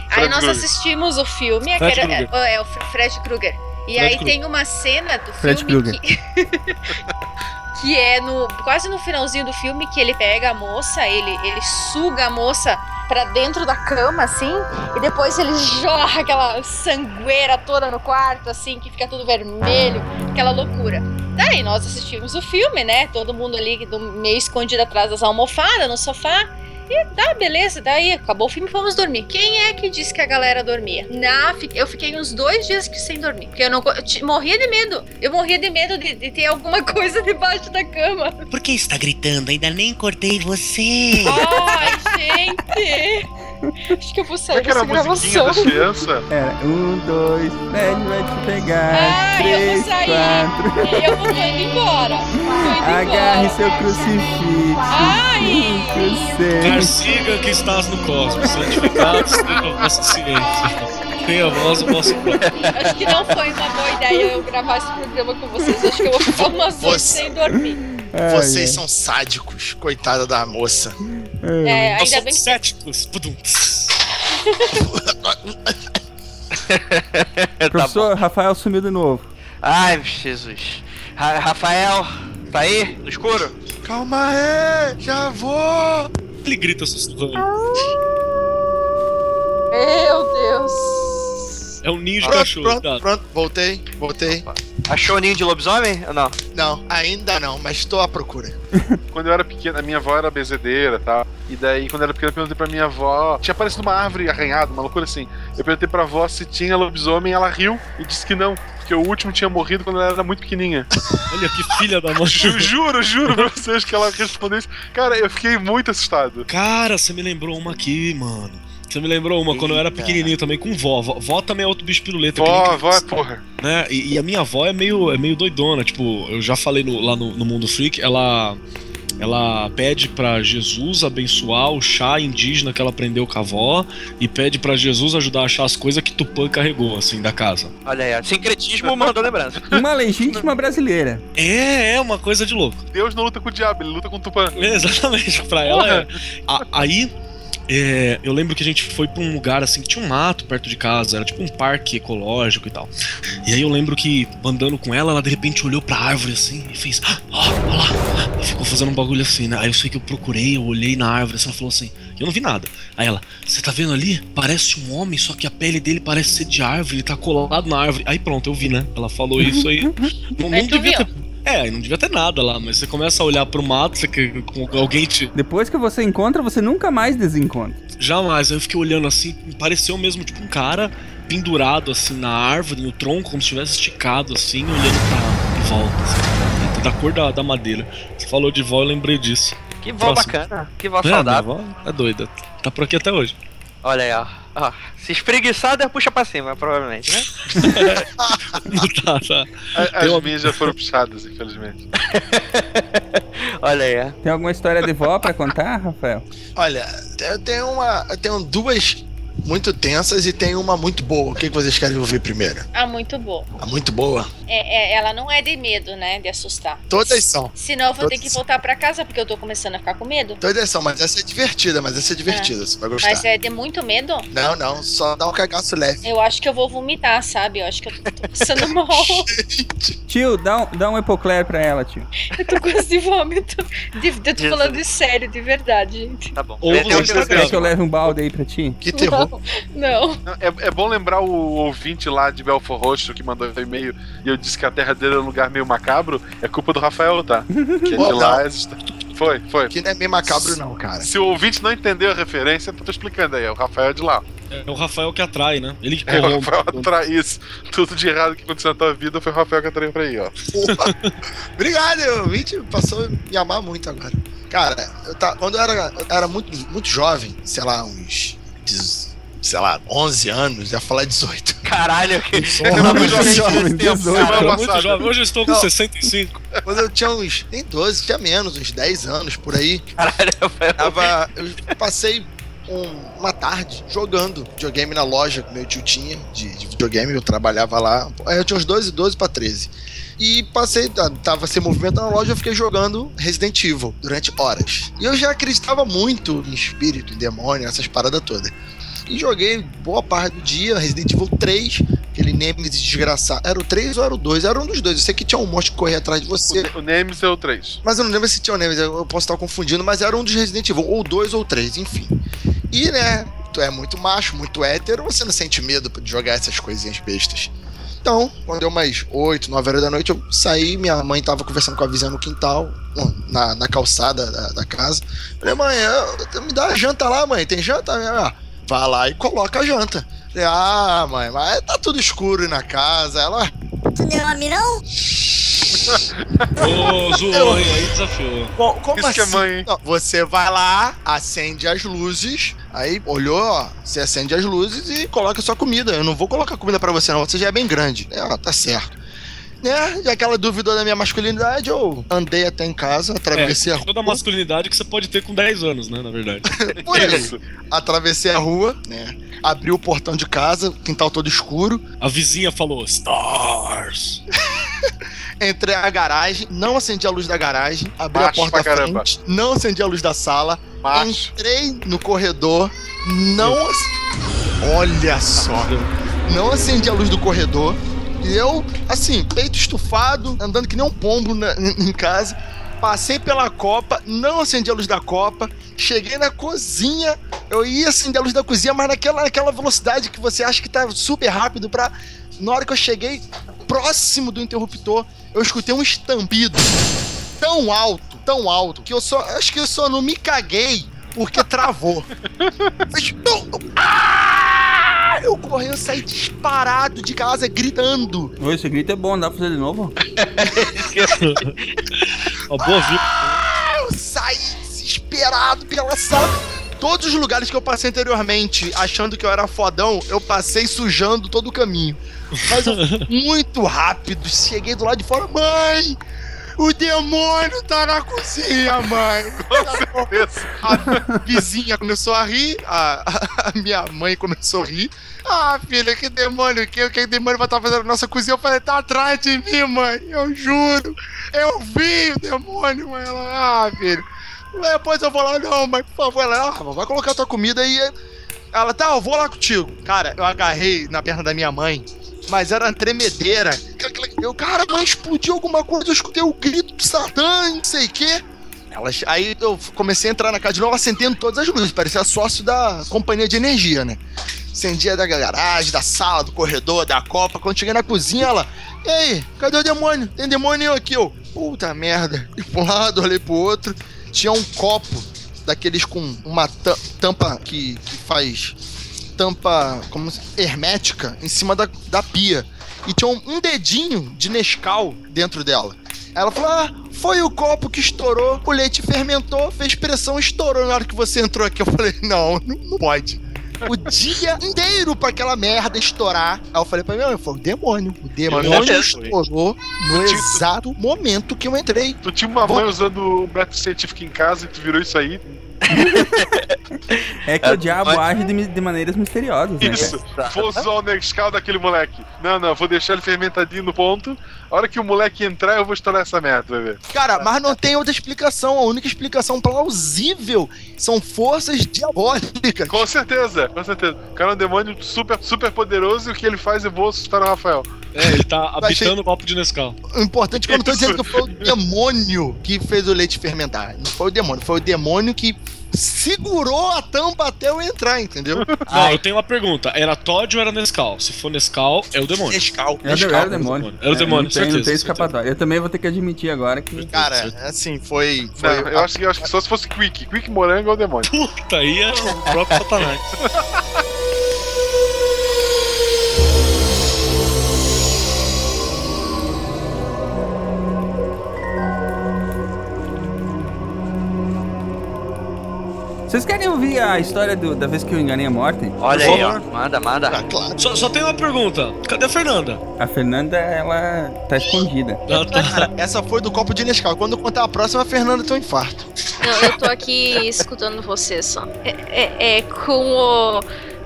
aí Fred nós Krueger. assistimos o filme, era- Krueger. é, é o Fre- Fred Krueger. E Fred aí Krueger. tem uma cena do Fred filme Krueger. que que é no quase no finalzinho do filme que ele pega a moça, ele ele suga a moça pra dentro da cama assim, e depois ele jorra aquela sangueira toda no quarto assim, que fica tudo vermelho, aquela loucura. Daí nós assistimos o filme, né? Todo mundo ali meio escondido atrás das almofadas, no sofá. E tá, beleza, daí acabou o filme, fomos dormir. Quem é que disse que a galera dormia? Na, eu fiquei uns dois dias que sem dormir. Porque eu não eu morria de medo. Eu morria de medo de, de ter alguma coisa debaixo da cama. Por que está gritando? Ainda nem cortei você. Ai, gente! Acho que eu vou Como sair é que era a musiquinha gravação. das crianças? Era um, dois, Fred vai te pegar. Ai, eu vou Três, sair. quatro. Eu vou indo embora. Tô indo Agarre embora. seu crucifixo. Ai! Carsiga que estás no cosmos, santificado seja a vossa ciência. Tenha voz o vosso. Acho que não foi uma boa ideia eu gravar esse programa com vocês. Acho que eu vou ficar umas Você- sem dormir. Ai, Vocês ai. são sádicos, coitada da moça. É, Nós ainda somos bem que céticos. Pudum. Professor, Rafael sumiu de novo. Ai, Jesus. Ra- Rafael, tá aí? No escuro? Calma aí, já vou. Ele grita sussurrando. Meu Deus. É um ninho de Pronto, cachorro. pronto, cuidado. pronto, voltei, voltei. Achou o ninho de lobisomem ou não? Não, ainda não, mas estou à procura. Quando eu era pequeno, a minha avó era bezedeira e tal. E daí, quando eu era pequeno, eu perguntei pra minha avó. Tinha aparecido uma árvore arranhada, uma loucura assim. Eu perguntei pra avó se tinha lobisomem, ela riu e disse que não. Porque o último tinha morrido quando ela era muito pequenininha. Olha que filha da mãe. Ju- juro, juro pra vocês que ela respondeu isso. Cara, eu fiquei muito assustado. Cara, você me lembrou uma aqui, mano. Você me lembrou uma quando eu era pequenininho também com vó. Vó, vó também é outro bicho piruleta. Vó, vó é porra. Né? E, e a minha avó é meio, é meio doidona. Tipo, eu já falei no- lá no, no Mundo Freak, ela. Ela pede pra Jesus abençoar o chá indígena que ela aprendeu com a avó e pede pra Jesus ajudar a achar as coisas que Tupã carregou, assim, da casa. Olha aí, ó. Sincretismo mandou lembrança. Uma legítima brasileira. É, é uma coisa de louco. Deus não luta com o diabo, ele luta com o Tupã. Exatamente, pra ela é. A- aí, é, eu lembro que a gente foi pra um lugar assim que tinha um mato perto de casa, era tipo um parque ecológico e tal. E aí eu lembro que andando com ela, ela de repente olhou pra árvore assim e fez: "Ah, Ó, ó lá! E ficou fazendo um bagulho assim, né? Aí eu sei que eu procurei, eu olhei na árvore, assim, ela falou assim: Eu não vi nada. Aí ela: Você tá vendo ali? Parece um homem, só que a pele dele parece ser de árvore, ele tá colado na árvore. Aí pronto, eu vi, né? Ela falou isso aí. Não, não tu devia ter. É, não devia ter nada lá, mas você começa a olhar pro mato, você com alguém te. Depois que você encontra, você nunca mais desencontra. Jamais. Eu fiquei olhando assim, pareceu mesmo tipo um cara pendurado assim na árvore, no tronco, como se tivesse esticado assim, olhando pra em volta, assim, da cor da, da madeira. Você falou de vó, eu lembrei disso. Que vó Próximo. bacana. Que vó É, saudável. é doida. Tá por aqui até hoje. Olha aí, ó. ó. Se espreguiçar, puxa pra cima, provavelmente, né? tá, tá. As uma- minhas já foram puxadas, infelizmente. Olha aí, ó. Tem alguma história de vó pra contar, Rafael? Olha, eu tenho uma. Eu tenho duas muito tensas e tem uma muito boa. O que, que vocês querem ouvir primeiro? Ah, muito boa. A muito boa? É, é- ela não é de medo, né? De assustar. Todas são. Senão eu vou ter Todas que voltar pra casa porque eu tô começando a ficar com medo. Todas são, mas essa é divertida, mas essa é divertida, você vai gostar. Mas é de muito medo? Não, não, só dá um cagaço leve. Eu acho que eu vou vomitar, sabe? Eu acho que eu tô, tô passando mal. Tio, dá um, dá um epocler pra ela, tio. eu tô quase de vômito. De, eu tô falando de sério, de verdade, gente. Tá bom. Ou você Quer que eu leve um balde aí pra ti? Que terror. Não. Não, É, é bom lembrar o ouvinte lá de Belfor Roxo que mandou um e-mail e eu disse que a terra dele é um lugar meio macabro. É culpa do Rafael, tá? Que é de lá. Foi, foi. Que não é meio macabro, não, cara. Se o ouvinte não entendeu a referência, eu tô explicando aí. É o Rafael de lá. É o Rafael que atrai, né? Ele que É o. Rafael atrai isso. Tudo de errado que aconteceu na tua vida foi o Rafael que atraiu pra aí, ó. Obrigado, o ouvinte passou a me amar muito agora. Cara, eu tá, quando eu era, eu era muito, muito jovem, sei lá, uns. Sei lá, 11 anos, ia falar 18. Caralho, que. Porra, muito jovem, 18. Cara, Semana muito passada. jovem. Hoje eu estou com Não. 65. Quando eu tinha uns. Nem 12, tinha menos, uns 10 anos por aí. Caralho, Rafael. Tava, eu passei um- uma tarde jogando videogame na loja que meu tio tinha de, de videogame, eu trabalhava lá. Aí eu tinha uns 12, 12 pra 13. E passei, tá- tava sem movimento na loja, eu fiquei jogando Resident Evil durante horas. E eu já acreditava muito em espírito, em demônio, essas paradas todas. E joguei boa parte do dia, Resident Evil 3, aquele Nemesis desgraçado. Era o 3 ou era o 2? Era um dos dois. Eu sei que tinha um monstro que corria atrás de você. O, o Nemes é o 3. Mas eu não lembro se tinha o Nemesis, eu posso estar confundindo, mas era um dos Resident Evil, ou dois ou três, enfim. E, né, tu é muito macho, muito hétero, você não sente medo de jogar essas coisinhas bestas. Então, quando deu umas 8, 9 horas da noite, eu saí, minha mãe tava conversando com a vizinha no quintal, na, na calçada da, da casa. Falei, mãe, eu- me dá janta lá, mãe, tem janta? Ela, vai lá e coloca a janta. Ah, mãe, mas tá tudo escuro aí na casa. Ela, Tu não é homem, não? Ô, zoou? Aí desafiou. Co- Como Isso assim? que é mãe. Não, você vai lá, acende as luzes, aí olhou, ó, você acende as luzes e coloca sua comida. Eu não vou colocar comida pra você, não. Você já é bem grande. É, ó, tá certo. Né? E aquela dúvida da minha masculinidade, eu andei até em casa, atravessei É, a rua. toda a masculinidade que você pode ter com 10 anos, né? Na verdade. Por aí. Isso. Atravessei a rua, né? Abri o portão de casa, quintal todo escuro. A vizinha falou: Stars! Entrei na garagem, não acendi a luz da garagem, abri Macho a porta da frente, não acendi a luz da sala, Macho. entrei no corredor, não. ac- Olha só! Não acendi a luz do corredor. E eu, assim, peito estufado, andando que nem um pombo na- em casa. Passei pela copa, não acendi a luz da copa. Cheguei na cozinha. Eu ia acender a luz da cozinha, mas naquela, naquela velocidade que você acha que tá super rápido pra. Na hora que eu cheguei próximo do interruptor, eu escutei um estampido tão alto, tão alto, que eu só. Acho que eu só não me caguei porque travou. Tum, tum. Ah! Eu corri, eu saí disparado de casa, gritando. Oi, esse grito é bom, dá pra fazer de novo? Ó, boa vida. Ah, eu saí desesperado pela sala. Todos os lugares que eu passei anteriormente, achando que eu era fodão, eu passei sujando todo o caminho. Mas eu muito rápido, cheguei do lado de fora, mãe! O demônio tá na cozinha, mãe! A vizinha começou a rir, a, a minha mãe começou a rir. Ah, filha, que demônio, que, que demônio vai estar fazendo na nossa cozinha? Eu falei, tá atrás de mim, mãe, eu juro. Eu vi o demônio, mãe. Ela, ah, filho. Depois eu vou lá, não, mas por favor, ela, ah, vai colocar tua comida aí. Ela, tá, eu vou lá contigo. Cara, eu agarrei na perna da minha mãe, mas era uma tremedeira. Eu, cara, mas explodiu alguma coisa, eu escutei o grito do Satã, não sei o quê. Elas, aí eu comecei a entrar na casa de novo, acendendo todas as luzes, parecia sócio da companhia de energia, né? Acendia da garagem, da sala, do corredor, da copa. Quando cheguei na cozinha, ela, e aí, cadê o demônio? Tem demônio aqui, eu. Puta merda. E pra um lado, olhei pro outro. Tinha um copo daqueles com uma ta- tampa que, que faz tampa como hermética em cima da, da pia. E tinha um, um dedinho de Nescau dentro dela. Ela falou: Ah, foi o copo que estourou, o leite fermentou, fez pressão, estourou na hora que você entrou aqui. Eu falei: Não, não, pode. O dia inteiro pra aquela merda estourar. Aí eu falei pra mãe: Foi o demônio. O demônio Demônio. estourou no exato momento que eu entrei. Tu tinha uma mãe usando o método científico em casa e tu virou isso aí. É que o diabo age de, de maneiras misteriosas, né, Isso. cara? Vou usar o Nescau daquele moleque. Não, não, vou deixar ele fermentadinho no ponto. A hora que o moleque entrar, eu vou estourar essa merda, vai ver. Cara, mas não tem outra explicação. A única explicação plausível são forças diabólicas. Com certeza, com certeza. O cara é um demônio super, super poderoso e o que ele faz é vou assustar o Rafael. É, ele tá habitando o copo de Nescau. O importante é que eu não tô dizendo que foi o demônio que fez o leite fermentar. Não foi o demônio, foi o demônio que segurou a tampa até eu entrar, entendeu? Não, eu tenho uma pergunta. Era Todd ou era Nescau? Se for Nescau, é o demônio. Nescau. É o de- era o demônio. Era o demônio, não tem, certeza. Não tem escapatória. Eu também vou ter que admitir agora que. Cara, assim, foi. foi Não, eu, acho que, eu acho que só se fosse Quick. Quick morango é o demônio. Puta, aí é o próprio Satanás. Vocês querem ouvir a história do- da vez que eu enganei a morte? Olha aí, ó. Manda, manda. Só, só tem uma pergunta. Cadê a Fernanda? A Fernanda, ela tá escondida. Ah, tá. Cara, essa foi do copo de Nescau. Quando eu contar a próxima, a Fernanda tem um infarto. Não, eu tô aqui escutando você só. É, é, é com o.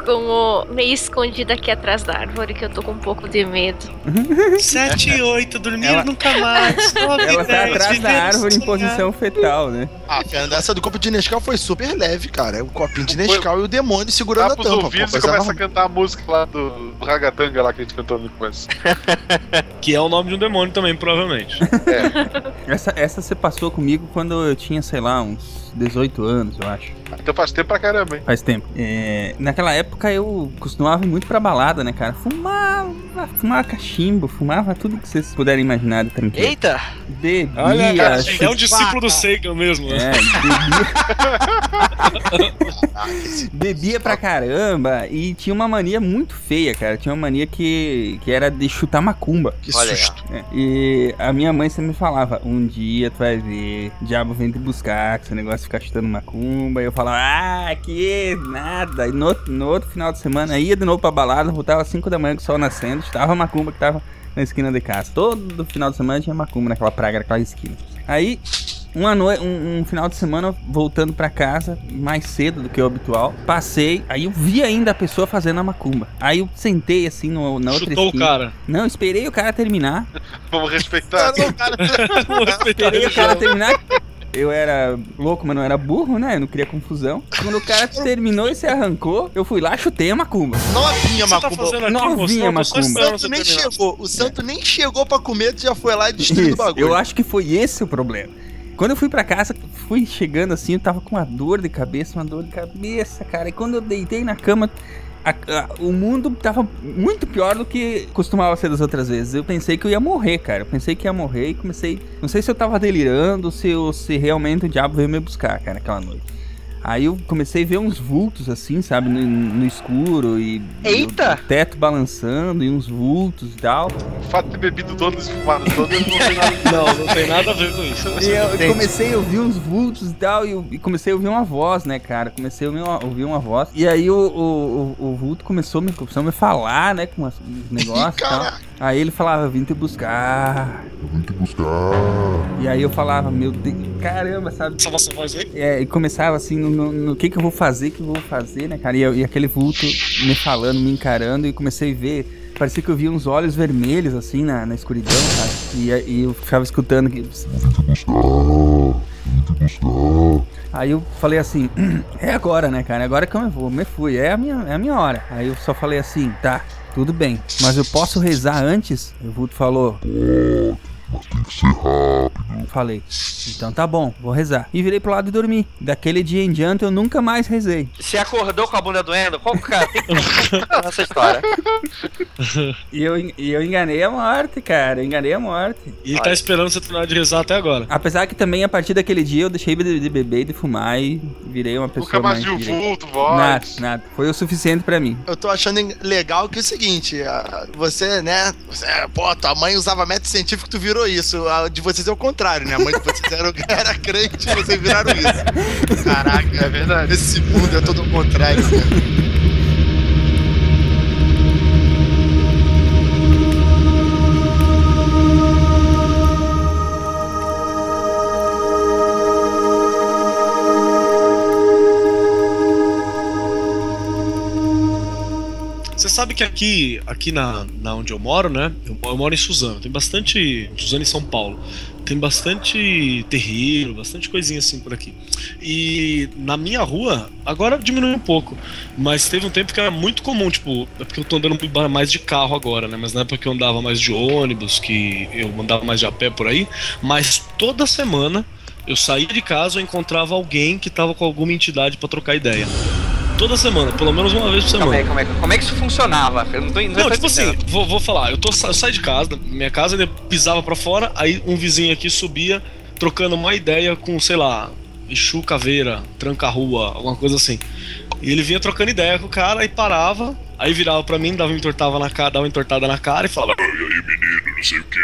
Com o. meio escondido aqui atrás da árvore que eu tô com um pouco de medo. 7 e 8, dormir Ela- nunca mais. 9 Ela tá 10, atrás da árvore em posição fetal, né? Ah, Fernanda, essa do copo de Nescau foi super leve, cara. O copinho de Nescau e o demônio segurando Dá a tampa. ouvidos pô, e começa a cantar a música lá do, do Ragatanga lá que a gente cantou no começo. Que é o nome de um demônio também, provavelmente. Essa, essa você passou comigo quando eu tinha, sei lá, uns 18 anos, eu acho. Então faz tempo pra caramba, hein? Faz tempo. É, naquela época eu costumava ir muito pra balada, né, cara? Fumava, fumava cachimbo, fumava tudo que vocês puderem imaginar de tranquilo. Eita! Bebia, Olha, cara, é um discípulo do Sagan mesmo, né? É, bebia. bebia pra caramba e tinha uma mania muito feia, cara. Tinha uma mania que, que era de chutar macumba. Que Olha susto. É, E a minha mãe sempre falava: um dia tu vai ver, diabo vem te buscar, com esse negócio de ficar chutando macumba. E eu falava: ah, que nada. E no, no outro final de semana ia de novo pra balada, voltava às 5 da manhã com o sol nascendo, chutava a macumba que tava na esquina de casa. Todo final de semana tinha macumba naquela praga, naquela esquina. Aí. Uma noite, um, um final de semana voltando pra casa mais cedo do que o habitual, passei, aí eu vi ainda a pessoa fazendo a macumba. Aí eu sentei assim no, na outra Chutou o esquina. cara. Não, esperei o cara terminar. Vamos respeitar. Não, cara, Vou respeitar Esperei o cara terminar. Eu era louco, mas não era burro, né? Eu não queria confusão. Quando o cara terminou e se arrancou, eu fui lá, chutei a macumba. novinha, tá macumba. Novinha? Não, tô só macumba. O santo nem terminar. chegou. O santo nem chegou pra comer, tu já foi lá e destruiu o bagulho. eu acho que foi esse o problema. Quando eu fui pra casa, fui chegando assim, eu tava com uma dor de cabeça, uma dor de cabeça, cara. E quando eu deitei na cama, a- a- o mundo tava muito pior do que costumava ser das outras vezes. Eu pensei que eu ia morrer, cara. Eu pensei que ia morrer e comecei. Não sei se eu tava delirando, se, eu, se realmente o diabo veio me buscar, cara, aquela noite. Aí eu comecei a ver uns vultos assim, sabe, no, no escuro e. Eita! O, teto balançando e uns vultos e tal. O fato de ter bebido fumadas todas não tem nada. Não, não tem nada a ver com isso. E eu comecei a ouvir uns vultos e tal, e, eu, e comecei a ouvir uma voz, né, cara? Comecei a ouvir uma, ouvir uma voz. E aí o, o, o, o vulto começou, a me, começou a me falar, né, com uns negócios e tal. Aí ele falava, eu vim te buscar. Eu vim te buscar. E aí eu falava, meu Deus, caramba, sabe? Essa vossa voz aí? É, e começava assim, no, no, no que que eu vou fazer, que eu vou fazer, né, cara? E, e aquele vulto me falando, me encarando, e comecei a ver. Parecia que eu via uns olhos vermelhos, assim, na, na escuridão, sabe? E, e eu ficava escutando que. Aí eu falei assim, é agora, né, cara? É agora que eu me vou, me fui, é a minha, é a minha hora. Aí eu só falei assim, tá, tudo bem, mas eu posso rezar antes? O vulto falou. Mas tem que ser rápido. Falei, então tá bom, vou rezar. E virei pro lado e dormi. Daquele dia em diante eu nunca mais rezei. Você acordou com a bunda doendo? Qual cara? Tem que essa história. E eu, e eu enganei a morte, cara. Eu enganei a morte. E ele tá esperando você terminar de rezar até agora. Apesar que também a partir daquele dia eu deixei de, de beber e de fumar e virei uma pessoa Nunca mais viu vulto, voz. Nada, nada. Foi o suficiente pra mim. Eu tô achando legal que é o seguinte, ah, você, né, você, pô, tua mãe usava método científico, tu virou isso. A de vocês é o contrário, né? A mãe de vocês era, era crente e vocês viraram isso. Caraca, é verdade. Esse mundo é todo o contrário, né? Sabe que aqui, aqui na, na onde eu moro, né? Eu, eu moro em Suzano. Tem bastante. Suzano em São Paulo. Tem bastante terreiro, bastante coisinha assim por aqui. E na minha rua, agora diminuiu um pouco. Mas teve um tempo que era muito comum, tipo, é porque eu tô andando mais de carro agora, né? Mas na época eu andava mais de ônibus, que eu andava mais de a pé por aí. Mas toda semana eu saía de casa e encontrava alguém que tava com alguma entidade pra trocar ideia. Toda semana, pelo menos uma vez por semana. Calma aí, calma aí. Como é que isso funcionava? Eu não tô não Não, tô tipo assim, vou, vou falar, eu, tô, eu saio de casa, da minha casa, ele pisava pra fora, aí um vizinho aqui subia, trocando uma ideia com, sei lá, Exu Caveira, Tranca-Rua, alguma coisa assim. E ele vinha trocando ideia com o cara, aí parava, aí virava pra mim, dava uma entortada na cara, dava uma entortada na cara e falava, e aí menino, não sei o que.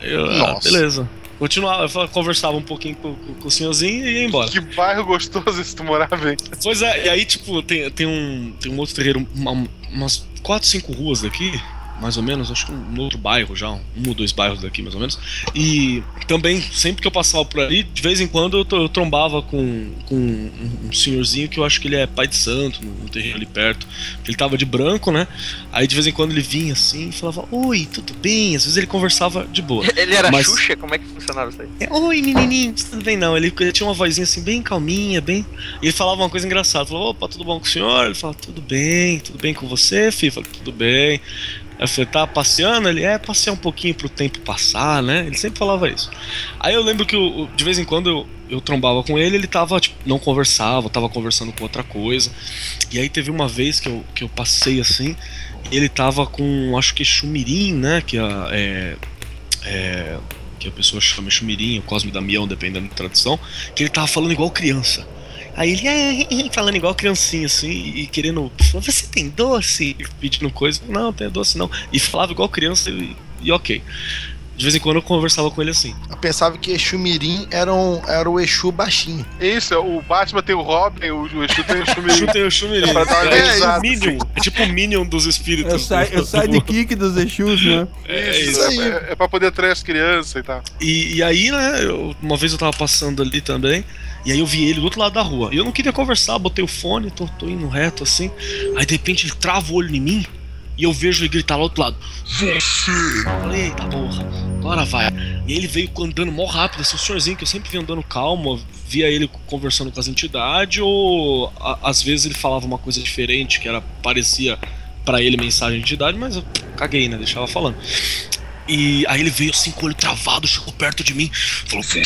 Eu, ah, Nossa. beleza. Continuava, conversava um pouquinho com, com- com o senhorzinho e ia embora. Que bairro gostoso esse tu morava, hein? Pois é, e aí, tipo, tem, tem, um, tem um outro terreiro, uma- umas 4, 5 ruas daqui, mais ou menos, acho que um outro bairro já, um ou dois bairros daqui, mais ou menos. E também, sempre que eu passava por ali, de vez em quando eu, eu trombava com, com um, um senhorzinho que eu acho que ele é pai de santo, no, no terreno ali perto. Ele tava de branco, né? Aí de vez em quando ele vinha assim e falava, oi, tudo bem? Às vezes ele conversava de boa. Ele era Mas- Xuxa? Como é que funcionava isso aí? é, Oi, menininho, tudo bem? Não, ele, ele tinha uma vozinha assim, bem calminha, bem. E ele falava uma coisa engraçada. Falava, opa, tudo bom com o senhor? Ele falava, tudo bem, tudo bem com você, filho? Eu falei, tudo bem. Falei, tá passeando? Ele, é, passear um pouquinho pro tempo passar, né? Ele sempre falava isso. Aí eu lembro que eu- de vez em quando eu, eu trombava com ele, ele tava, tipo, não conversava, tava conversando com outra coisa. E aí teve uma vez que eu, que eu passei assim, ele tava com, acho que chumirim, né? Que a- é, é, que a pessoa chama chumirim, o Cosme Damião, dependendo da tradução, que ele tava falando igual criança. Aí ele é, falando igual criancinha, assim, e querendo. Você tem doce? Pedindo coisa. Não, tem doce não. E falava igual criança e, e ok. De vez em quando eu conversava com ele assim. Eu pensava que Exu Mirim era, um, era o Exu baixinho. Isso, é, o Batman tem o Robin, o, o Exu tem o Xumirim. Exu tem o Xumirim. É pra dar É, o Minion. É tipo o Minion dos espíritos. Eu saio, eu saio de kick dos Exus, né? É Isso, isso. é, é pra poder atrair as crianças e tal. E, e aí, né, eu- uma vez eu tava passando ali também, e aí eu vi ele do outro lado da rua. E eu não queria conversar, botei o fone, tô, tô indo reto assim. Aí de repente ele trava o olho em mim e eu vejo ele gritar lá do outro lado: Você! Eu falei, eita porra, agora vai. E ele veio andando mó rápido, assim, o senhorzinho que eu sempre vi andando calmo, via ele conversando com as entidades, ou a- às vezes ele falava uma coisa diferente, que era parecia pra ele mensagem de entidade, mas eu caguei, né? Deixava falando. E aí ele veio assim com o olho travado, chegou perto de mim, falou, você.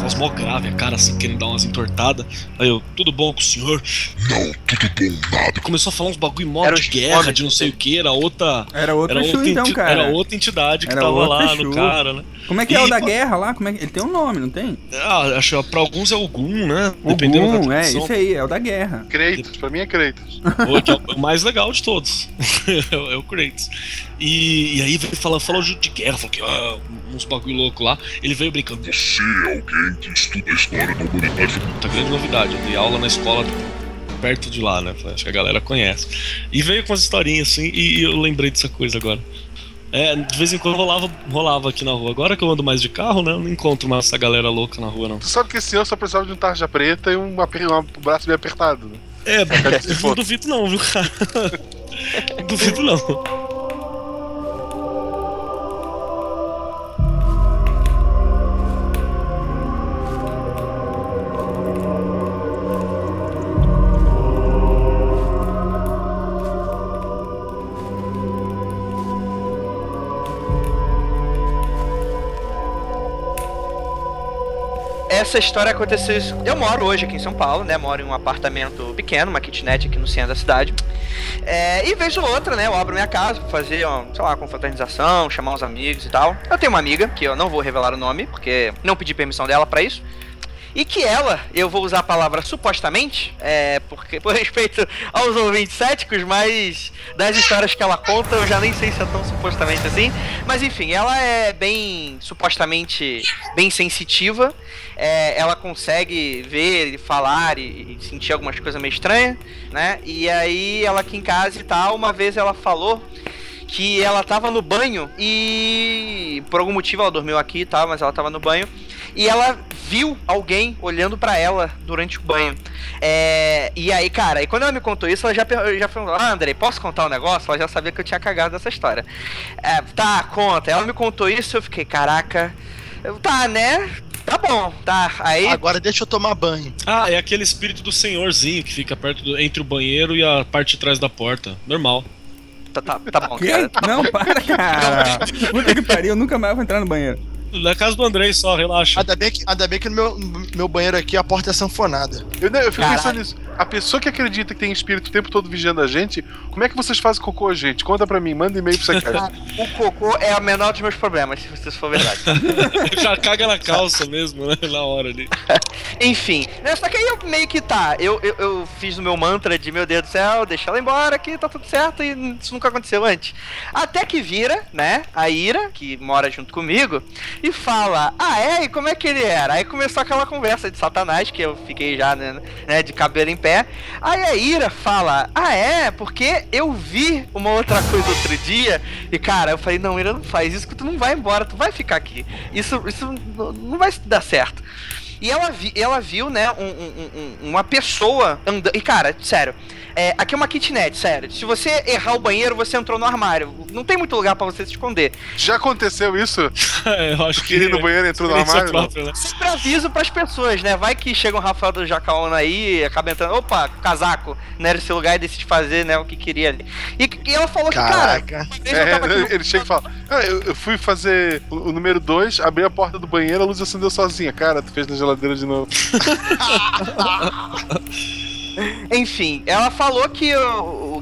Voz mó grave, a cara assim, querendo dar umas entortadas. Aí eu, tudo bom com o senhor? Não, tudo bom, nada. Começou a falar uns bagulho mó de guerra, nomes de não sei o que, era outra. Era outro era outra, então, cara. era outra entidade que Era tava lá Exu. no cara, né? Como é que é o E- da guerra lá? Como é que... Ele tem um nome, não tem? Ah, acho que pra alguns é o Gun, né? O Dependendo Gun, da é, esse aí, é o da guerra. Kratos, pra mim é Kratos. O que é o mais legal de todos. é o- é o Kratos. E, e aí veio falar, falou de de guerra, falou que ah, uns bagulho louco lá. Ele veio brincando. Você é alguém que estuda a história da humanidade. Muita grande novidade. Eu dei aula na escola perto de lá, né? Acho que a galera conhece. E veio com as historinhas assim, e, e eu lembrei dessa coisa agora. É, de vez em quando rolava, rolava aqui na rua. Agora que eu ando mais de carro, né? Eu não encontro mais essa galera louca na rua, não. Tu sabe que esse ano só precisava de um tarja preta e um, um braço bem apertado, né? É, não duvido não, viu, cara? Duvido não. Essa história aconteceu. isso- Eu moro hoje aqui em São Paulo, né? Moro em um apartamento pequeno, uma kitnet aqui no centro da cidade. É, e vez ou outra, né? Eu abro minha casa pra fazer, ó, sei lá, uma confraternização, chamar uns amigos e tal. Eu tenho uma amiga, que eu não vou revelar o nome, porque não pedi permissão dela pra isso. E que ela, eu vou usar a palavra supostamente, é, por respeito aos ouvintes céticos, mas das histórias que ela conta, eu já nem sei se é tão supostamente assim. Mas enfim, ela é bem, supostamente, bem sensitiva. É, ela consegue ver e falar e, e sentir algumas coisas meio estranhas, né? E aí ela aqui em casa e tal, uma vez ela falou que ela tava no banho e por algum motivo ela dormiu aqui e tal, mas ela tava no banho e ela viu alguém olhando pra ela durante o banho. É, e aí, cara, e quando ela me contou isso, ela já, já falou: Ah, Andrei, posso contar um negócio? Ela já sabia que eu tinha cagado nessa história. É, tá, conta. Ela me contou isso, eu fiquei, caraca. eu, Tá, né? Tá bom, tá. Aí. Agora deixa eu tomar banho. Ah, é aquele espírito do senhorzinho que fica perto do, entre o banheiro e a parte de trás da porta. Normal. Tá, tá, tá bom, cara. Não, para, cara. Puta que pariu, eu nunca mais vou entrar no banheiro. Na casa do Andrei só, relaxa. Ainda bem que, ainda bem que no meu, meu banheiro aqui a porta é sanfonada. Eu, eu fico Caralho. pensando nisso. A pessoa que acredita que tem espírito o tempo todo vigiando a gente, como é que vocês fazem cocô, gente? Conta pra mim, manda e-mail pra você Cara, o cocô é o menor dos meus problemas, se isso for verdade. Já caga na calça mesmo, né? Na hora ali. Enfim, né, só que aí eu meio que tá, eu, eu, eu fiz o meu mantra de meu Deus do céu, deixa ela embora que tá tudo certo e isso nunca aconteceu antes. Até que vira, né, a Ira, que mora junto comigo, e fala, ah é, e como é que ele era? Aí começou aquela conversa de satanás, que eu fiquei já, né, né, de cabelo em pé. Aí a Ira fala, ah é, porque eu vi uma outra coisa outro dia, e cara, eu falei, não, Ira, não faz isso que tu não vai embora, tu vai ficar aqui. Isso, isso não- vai dar certo. E ela, vi, ela viu, né, um- um- um- uma pessoa andando. E, cara, sério, é, aqui é uma kitnet, sério. Se você errar o banheiro, você entrou no armário. Não tem muito lugar pra você se esconder. Já aconteceu isso? É, eu acho que ir no banheiro entrou no experiência armário? própria, né? Sempre aviso pras pessoas, né? Vai que chega um Rafael do Jacaona aí e acaba entrando. Opa, casaco, né? Era esse lugar e decide fazer, né? O que queria ali. E, e ela falou Caraca. que, cara. É, no- ele chega e fala: ah, eu, eu fui fazer o, o número 2, abri a porta do banheiro, a luz acendeu sozinha. Cara, tu fez na geladeira de novo. Enfim, ela falou que,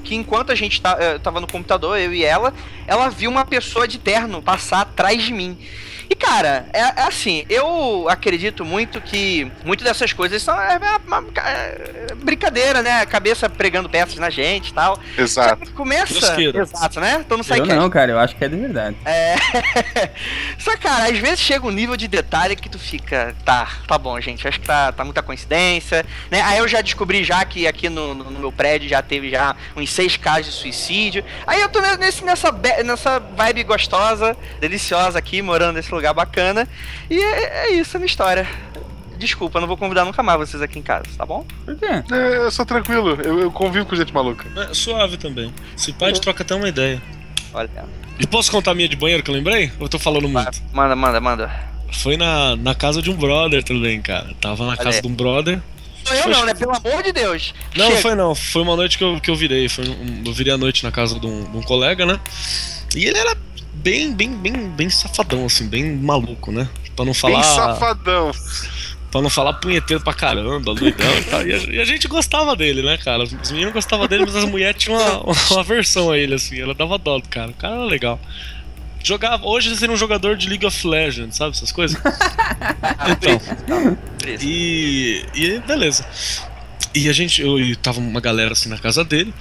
que enquanto a gente tá, eh, tava no computador, eu e ela, ela viu uma pessoa de terno passar atrás de mim. E cara, é, é assim, eu acredito muito que muito dessas coisas são é, é uma- é brincadeira, né? Cabeça pregando peças na gente e tal. Exato. Começa. Tosqueira. Exato, né? Então não sai Eu não, cara, eu acho que é de verdade. é. Só, cara, às vezes chega um nível de detalhe que tu fica. Tá, tá bom, gente. Acho que tá, tá muita coincidência. Né? Aí eu já descobri já que aqui no, no- no meu prédio já teve já uns seis casos de suicídio. Aí eu tô nesse, nessa, nessa vibe gostosa, deliciosa aqui, morando nesse lugar bacana. E é, é isso a minha história. Desculpa, não vou convidar nunca mais vocês aqui em casa, tá bom? Por quê? É, eu sou tranquilo, eu, eu convivo com gente maluca. É, suave também. Se pai, a gente troca até uma ideia. Olha. E posso contar a minha de banheiro que eu lembrei? Ou eu tô falando muito? Manda, manda, manda. Foi na, na casa de um brother também, cara. Tava na Olha casa de um brother. Sou eu Foi- não, né? Pelo amor de Deus. Não, Chega. não foi não. Foi uma noite que eu, que eu virei. Foi um- eu virei a noite na casa de um, de um colega, né? E ele era bem, bem, bem, bem safadão, assim, bem maluco, né? Pra não falar. Bem safadão. Pra não falar punheteiro pra caramba, doidão e tal. E a, e a gente gostava dele, né, cara? Os meninos gostavam dele, mas as mulheres tinham uma, uma aversão a ele, assim. Ela dava dó do cara. O cara era legal. Jogava. Hoje ele seria um jogador de League of Legends, sabe? Essas coisas. então. E. E beleza. E a gente. Eu, e tava uma galera assim na casa dele.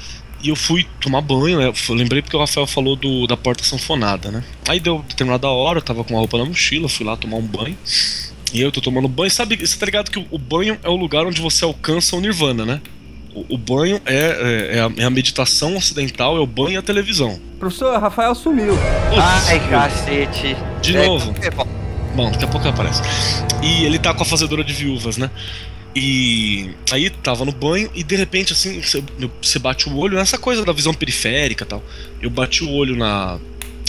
E eu fui tomar banho, né? Eu lembrei porque o Rafael falou do, da porta sanfonada, né? Aí deu determinada hora, eu tava com a roupa na mochila, fui lá tomar um banho. E eu tô tomando banho. Sabe, você tá ligado que o, o banho é o lugar onde você alcança o nirvana, né? O, o banho é, é, é a, é a meditação ocidental, é o banho e a televisão. Professor, Rafael sumiu. Ai, cacete. De É, novo. é, bom, Bom, daqui a pouco aparece. E ele tá com a fazedora de viúvas, né? E aí tava no banho e de repente assim, você- bate o olho nessa coisa da visão periférica tal. Eu bati o olho na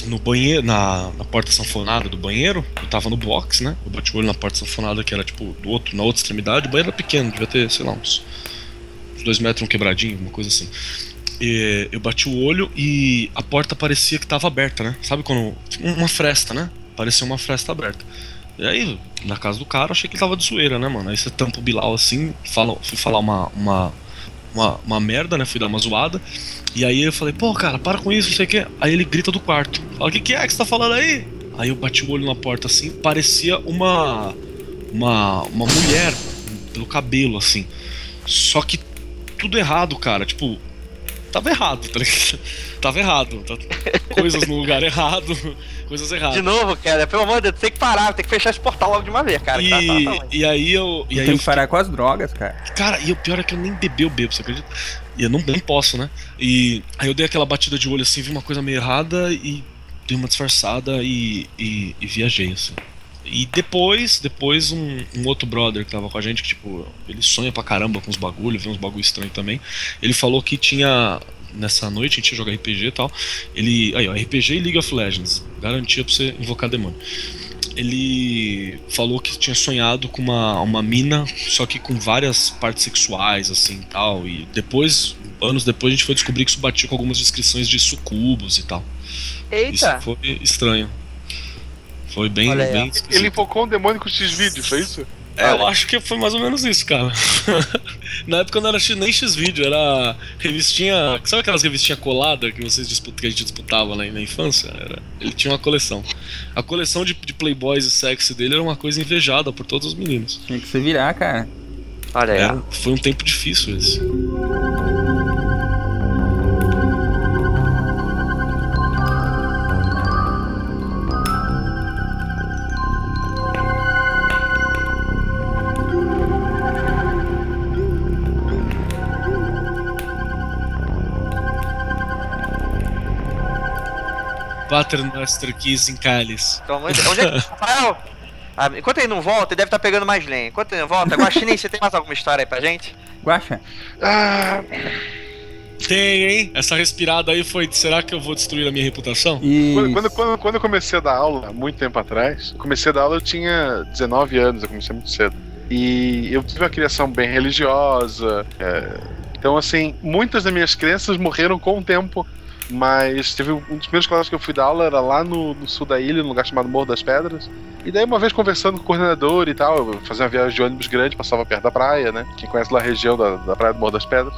no banheiro, na, na porta sanfonada do banheiro, eu tava no box, né? Eu bati o olho na porta sanfonada que era tipo do outro, na outra extremidade, o banheiro era pequeno, devia ter, sei lá, uns, uns dois metros, um quebradinho, uma coisa assim. E eu bati o olho e a porta parecia que tava aberta, né? Sabe quando. Uma fresta, né? Parecia uma fresta aberta. E aí, na casa do cara, achei que ele tava de zoeira, né, mano? Aí você tampa o Bilal assim, fala, fui falar uma, uma, uma, uma merda, né? Fui dar uma zoada. E aí eu falei, pô, cara, para com isso, não sei o quê. Aí ele grita do quarto. Fala, o que, que é que você tá falando aí? Aí eu bati o olho na porta assim, parecia uma. Uma, uma mulher pelo cabelo, assim. Só que tudo errado, cara. Tipo, tava errado, tá ligado? Tava errado. tá- Coisas no lugar errado, coisas erradas. De novo, cara, pelo amor de Deus, tem que parar, tem que fechar esse portal logo de uma vez, cara. tá- tá- tá E, ruim. e aí eu. E aí Tem eu que parar com as drogas, cara. Cara, e o pior é que eu nem bebi, eu bebo, você acredita? E eu não nem posso, né? E aí eu dei aquela batida de olho assim, vi uma coisa meio errada e dei uma disfarçada e, e, e viajei, assim. E depois, depois um, um outro brother que tava com a gente, que tipo, ele sonha pra caramba com os bagulho, vê uns bagulho estranho também. Ele falou que tinha. Nessa noite a gente ia jogar RPG e tal. Ele. Aí, ó, RPG e League of Legends. Garantia pra você invocar demônio ele falou que tinha sonhado com uma, uma mina, só que com várias partes sexuais, assim e tal. E depois, anos depois, a gente foi descobrir que isso batia com algumas descrições de sucubos e tal. Eita! Isso foi estranho. Foi bem, Olha bem. Ele invocou um demônio com X-Vídeo, foi isso? É, eu acho que foi mais ou menos isso, cara. Na época não era nem X-Vídeo, era revistinha. Sabe aquelas revistinhas coladas que vocês disputam, que a gente disputava na, na infância? Era, ele tinha uma coleção. A coleção de, de Playboys e sexy dele era uma coisa invejada por todos os meninos. Tinha que se virar, cara. Olha aí. Era- foi um tempo difícil esse. Paternoster Kiss em Cálice. Então, onde onde é que. Rafael! Ah, enquanto ele não volta, ele deve estar pegando mais lenha. Enquanto ele não volta, Guaxinim, você tem mais alguma história aí pra gente? Guaxa. Ah, Tem, hein? Essa respirada aí foi. Será que eu vou destruir a minha reputação? Quando, quando, quando, quando eu comecei a dar aula, há muito tempo atrás, eu comecei a dar aula, eu tinha 19 anos, eu comecei muito cedo. E eu tive uma criação bem religiosa. é, então, assim, muitas das minhas crenças morreram com o tempo. Mas teve um dos primeiros colégios que eu fui dar aula era lá no, no sul da ilha, num lugar chamado Morro das Pedras. E daí, uma vez conversando com o coordenador e tal, eu fazia uma viagem de ônibus grande, passava perto da praia, né? Quem conhece lá a região da, da praia do Morro das Pedras.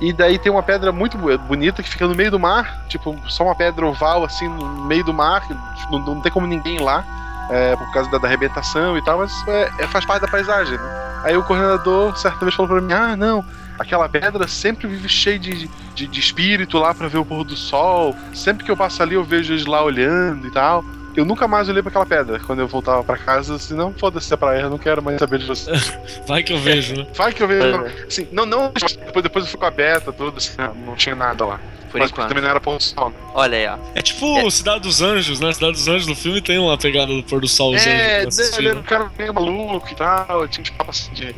E daí tem uma pedra muito bonita que fica no meio do mar, tipo, só uma pedra oval assim no meio do mar, não, não tem como ninguém lá, é, por causa da, da arrebentação e tal, mas é, é- faz parte da paisagem, né? Aí o coordenador certa vez falou pra mim: ah, não, aquela pedra sempre vive cheia de, de, de espírito lá pra ver o pôr do sol, sempre que eu passo ali eu vejo eles lá olhando e tal. Eu nunca mais olhei pra aquela pedra quando eu voltava pra casa, assim, não, foda-se a praia, eu não quero mais saber de você. Vai que eu vejo, né? Vai que eu vejo. Assim, não, não. Depois, depois eu fui com a beta, tudo, assim, não, tinha nada lá. Por Mas enquanto. também não era pôr do sol. né? Olha aí, ó. É tipo Cidade dos Anjos, né? Cidade dos Anjos no filme tem uma pegada do pôr do sol. os É, anjos pra assistir, ele era né? um cara meio maluco e tal, tinha uns papos assim de.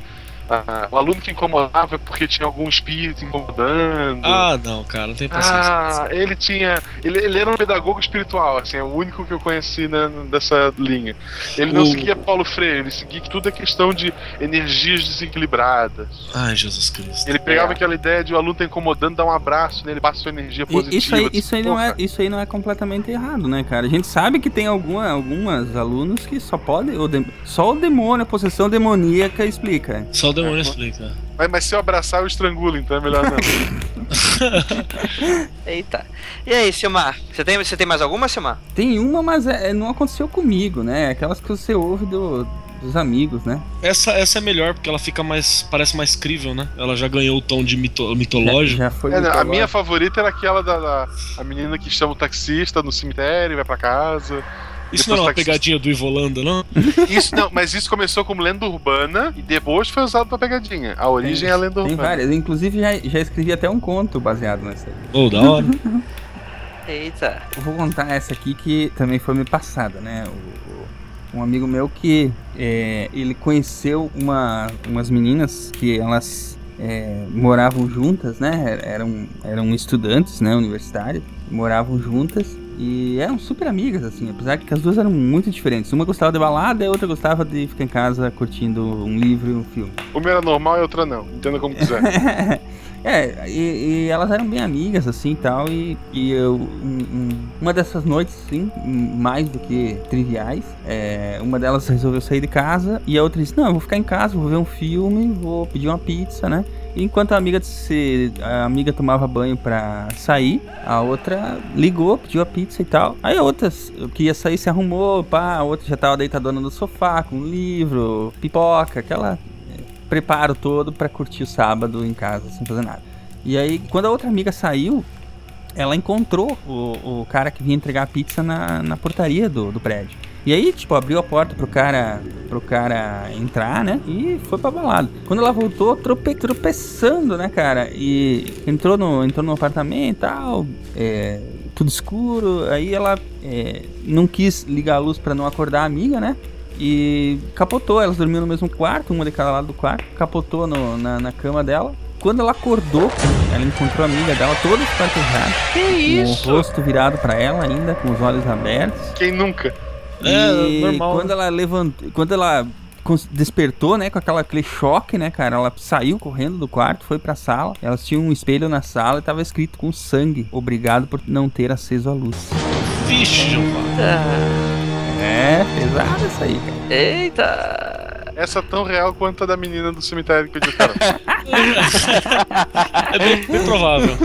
Ah, o aluno que incomodava porque tinha algum espírito incomodando. Ah, não, cara, não tem paciência. Ah, ele tinha. Ele, ele era um pedagogo espiritual, assim, é o único que eu conheci né, dessa linha. Ele não O- seguia Paulo Freire, ele seguia que tudo é questão de energias desequilibradas. Ai, Jesus Cristo. Ele pegava É. aquela ideia de o aluno tá incomodando, dá um abraço nele, passa sua energia E- positiva. Isso aí, disse, isso, aí não é, "Porra, isso aí não é completamente errado, né, cara? A gente sabe que tem alguma, algumas alunos que só podem. Só o demônio, a possessão demoníaca explica. Só o demônio explica. Mas, mas se eu abraçar, eu estrangulo, então é melhor não. Eita. E aí, Silmar? Você tem, você tem mais alguma, Silmar? Tem uma, mas é- não aconteceu comigo, né? Aquelas que você ouve do- dos amigos, né? Essa, essa é melhor porque ela fica mais. parece mais crível, né? Ela já ganhou o tom de mito- mitológico. Já, já foi É, a mitológico. minha favorita era aquela da, da- a menina que chama o taxista no cemitério, vai pra casa. Isso não é uma taxista- pegadinha do Ivolanda, não? Isso não, mas isso começou como lenda urbana e depois foi usado pra pegadinha. A origem é a lenda Tem urbana. várias. Eu, inclusive, já, já escrevi até um conto baseado nessa aí. Ô, da hora. Eita. Eu vou contar essa aqui que também foi me passada, né? O- o- um amigo meu que é, ele conheceu uma, umas meninas que elas é, moravam juntas, né? Eram, eram estudantes, né? Universitárias, moravam juntas e eram super amigas, assim, apesar que as duas eram muito diferentes. Uma gostava de balada e a outra gostava de ficar em casa curtindo um livro e um filme. Uma era normal e a outra não. Entenda como quiser. é, e, e elas eram bem amigas, assim, tal, e, e eu, um- um- uma dessas noites, sim, mais do que triviais, é, uma delas resolveu sair de casa, e a outra disse, não, eu vou ficar em casa, vou ver um filme, vou pedir uma pizza, né, enquanto a amiga, se, a amiga tomava banho pra sair, a outra ligou, pediu a pizza e tal, aí a outra que ia sair se arrumou, pá, a outra já tava deitadona no sofá, com um livro, pipoca, aquela preparo todo pra curtir o sábado em casa sem fazer nada. E aí, quando a outra amiga saiu, ela encontrou o, o cara que vinha entregar a pizza na, na portaria do, do prédio. E aí, tipo, abriu a porta pro cara, pro cara entrar, né? E foi pra balada. Quando ela voltou, trope, tropeçando, né, cara? E entrou no, entrou no apartamento e tal, é, tudo escuro. Aí ela é, não quis ligar a luz pra não acordar a amiga, né? E capotou, elas dormiam no mesmo quarto, uma de cada lado do quarto, capotou no- na, na cama dela. Quando ela acordou, ela encontrou a amiga dela toda espartejada. Que Com isso? o rosto virado pra ela ainda, com os olhos abertos. Quem nunca? É, e normal, quando ela levantou, quando ela despertou, né, com aquela, aquele choque, né, cara, ela saiu correndo do quarto, foi pra sala. Elas tinham um espelho na sala e tava escrito com sangue: "Obrigado por não ter aceso a luz". Vixe. É, pesado isso aí, cara. Eita. Essa é tão real quanto a da menina do cemitério que pediu cara. É bem, bem provável.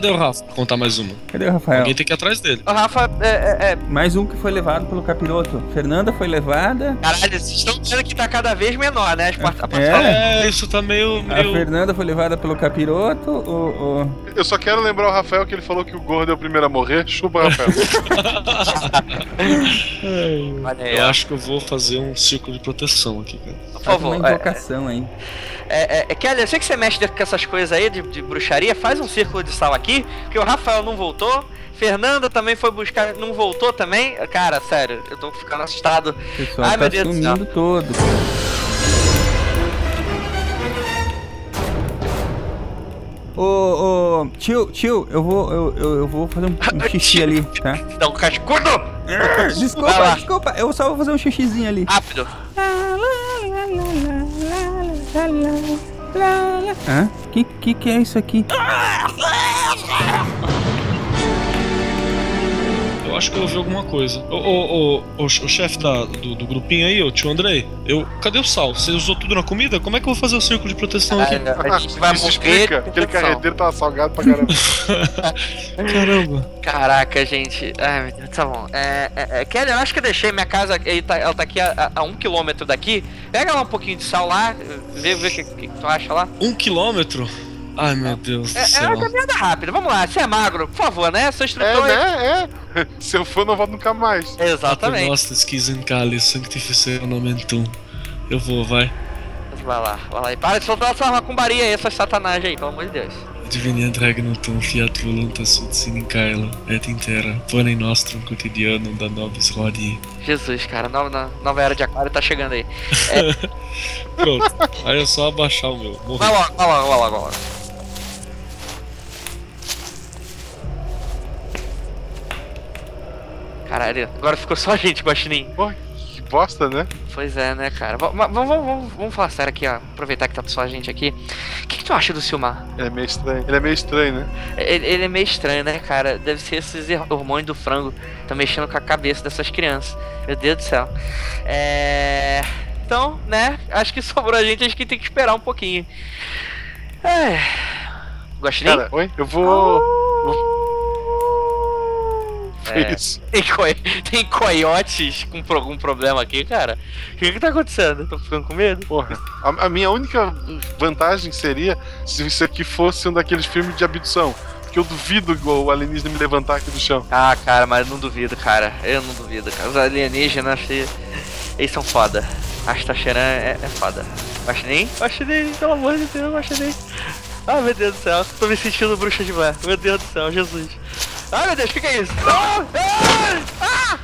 Cadê o Rafa? Vou contar mais uma. Cadê o Rafael? Alguém tem que ir atrás dele. O Rafa, é, é, é, Mais um que foi levado pelo capiroto. Fernanda foi levada. Caralho, vocês estão dizendo que tá cada vez menor, né? As part- a É. É, isso tá meio. A meio... Fernanda foi levada pelo capiroto. O, o- Eu só quero lembrar o Rafael que ele falou que o gordo é o primeiro a morrer. Chupa, Rafael. Eu acho que eu vou fazer um círculo de proteção aqui, cara. Por faz favor. uma É, invocação aí. É, é, é, Kelly, eu sei que você mexe com essas coisas aí de, de bruxaria. Faz um círculo de sal aqui, porque o Rafael não voltou. Fernanda também foi buscar, não voltou também. Cara, sério, eu tô ficando assustado. Pessoal Ai, tá meu Deus do céu. todo. Ô, ô, tio, tio, eu vou, eu, eu, eu vou fazer um, um xixi ali, tá? Dá um cascudo! Desculpa, desculpa, eu só vou fazer um xixizinho ali. Rápido. Hã? Que, que que é isso aqui? Eu acho que eu ouvi alguma coisa. Ô, ô, ô, ô, o chefe da- do, do grupinho aí, o tio Andrei, eu. Cadê o sal? Você usou tudo na comida? Como é que eu vou fazer o círculo de proteção aqui? A gente vai Isso morrer. explica. Aquele carreteiro tava salgado pra caramba. Caramba. Caraca, gente. Ai, meu Deus, tá bom. É, é, é, Kelly, eu acho que eu deixei minha casa. ele tá- ela tá aqui a, a- a um quilômetro daqui. Pega lá um pouquinho de sal lá, vê, vê o que, que tu acha lá. Um quilômetro? Ai, meu Deus do É, é céu. uma caminhada rápida. Vamos lá, você é magro, por favor, né? Sou É, instrutor. né? É. Se eu for, não volto nunca mais. Exatamente. Nossa, Skizenkali, Sanctificeram Nomentum. Eu vou, vai. Vai lá, vai lá. E para de soltar essa macumbaria aí, essas satanás aí, pelo amor de Deus. Diviniant regnutum fiat voluntas sud sine caelo et intera pane nostrum quotidianum da nobis hodie. Jesus, cara, nova, nova era de aquário tá chegando aí. Pronto, aí é só abaixar o meu. Morri. Vai logo, vai logo, vai logo, vai logo. Caralho, agora ficou só a gente, Guaxinim. Que bosta, né? Pois é, né, cara. Va- va- Vamos, vamos, vamos, falar sério aqui, ó. Aproveitar que tá só a gente aqui. O que, que tu acha do Silmar? Ele é meio estranho. Ele é meio estranho, né? Ele, ele é meio estranho, né, cara? Deve ser esses hormônios do frango. Tá mexendo com a cabeça dessas crianças. Meu Deus do céu. É. Então, né? Acho que sobrou a gente, acho que tem que esperar um pouquinho. É. Guaxinim? Cara, oi? Eu vou. É, Isso. Tem, coi- tem coiotes com algum problema aqui, cara? O que, que tá acontecendo? Eu Tô ficando com medo? Porra. A, a minha única vantagem seria se isso aqui fosse um daqueles filmes de abdução. Porque eu duvido o alienígena me levantar aqui do chão. Ah, cara, mas eu não duvido, cara. Eu não duvido, cara. Os alienígenas, eles, eles são foda. Astacheran é, é foda. Guaxinim? Guaxinim, pelo amor de Deus, Guaxinim. Ah, meu Deus do céu. Tô me sentindo bruxa de mar. Meu Deus do céu, Jesus. Ai, meu Deus, o que, é isso? Ah! Ah! Ah!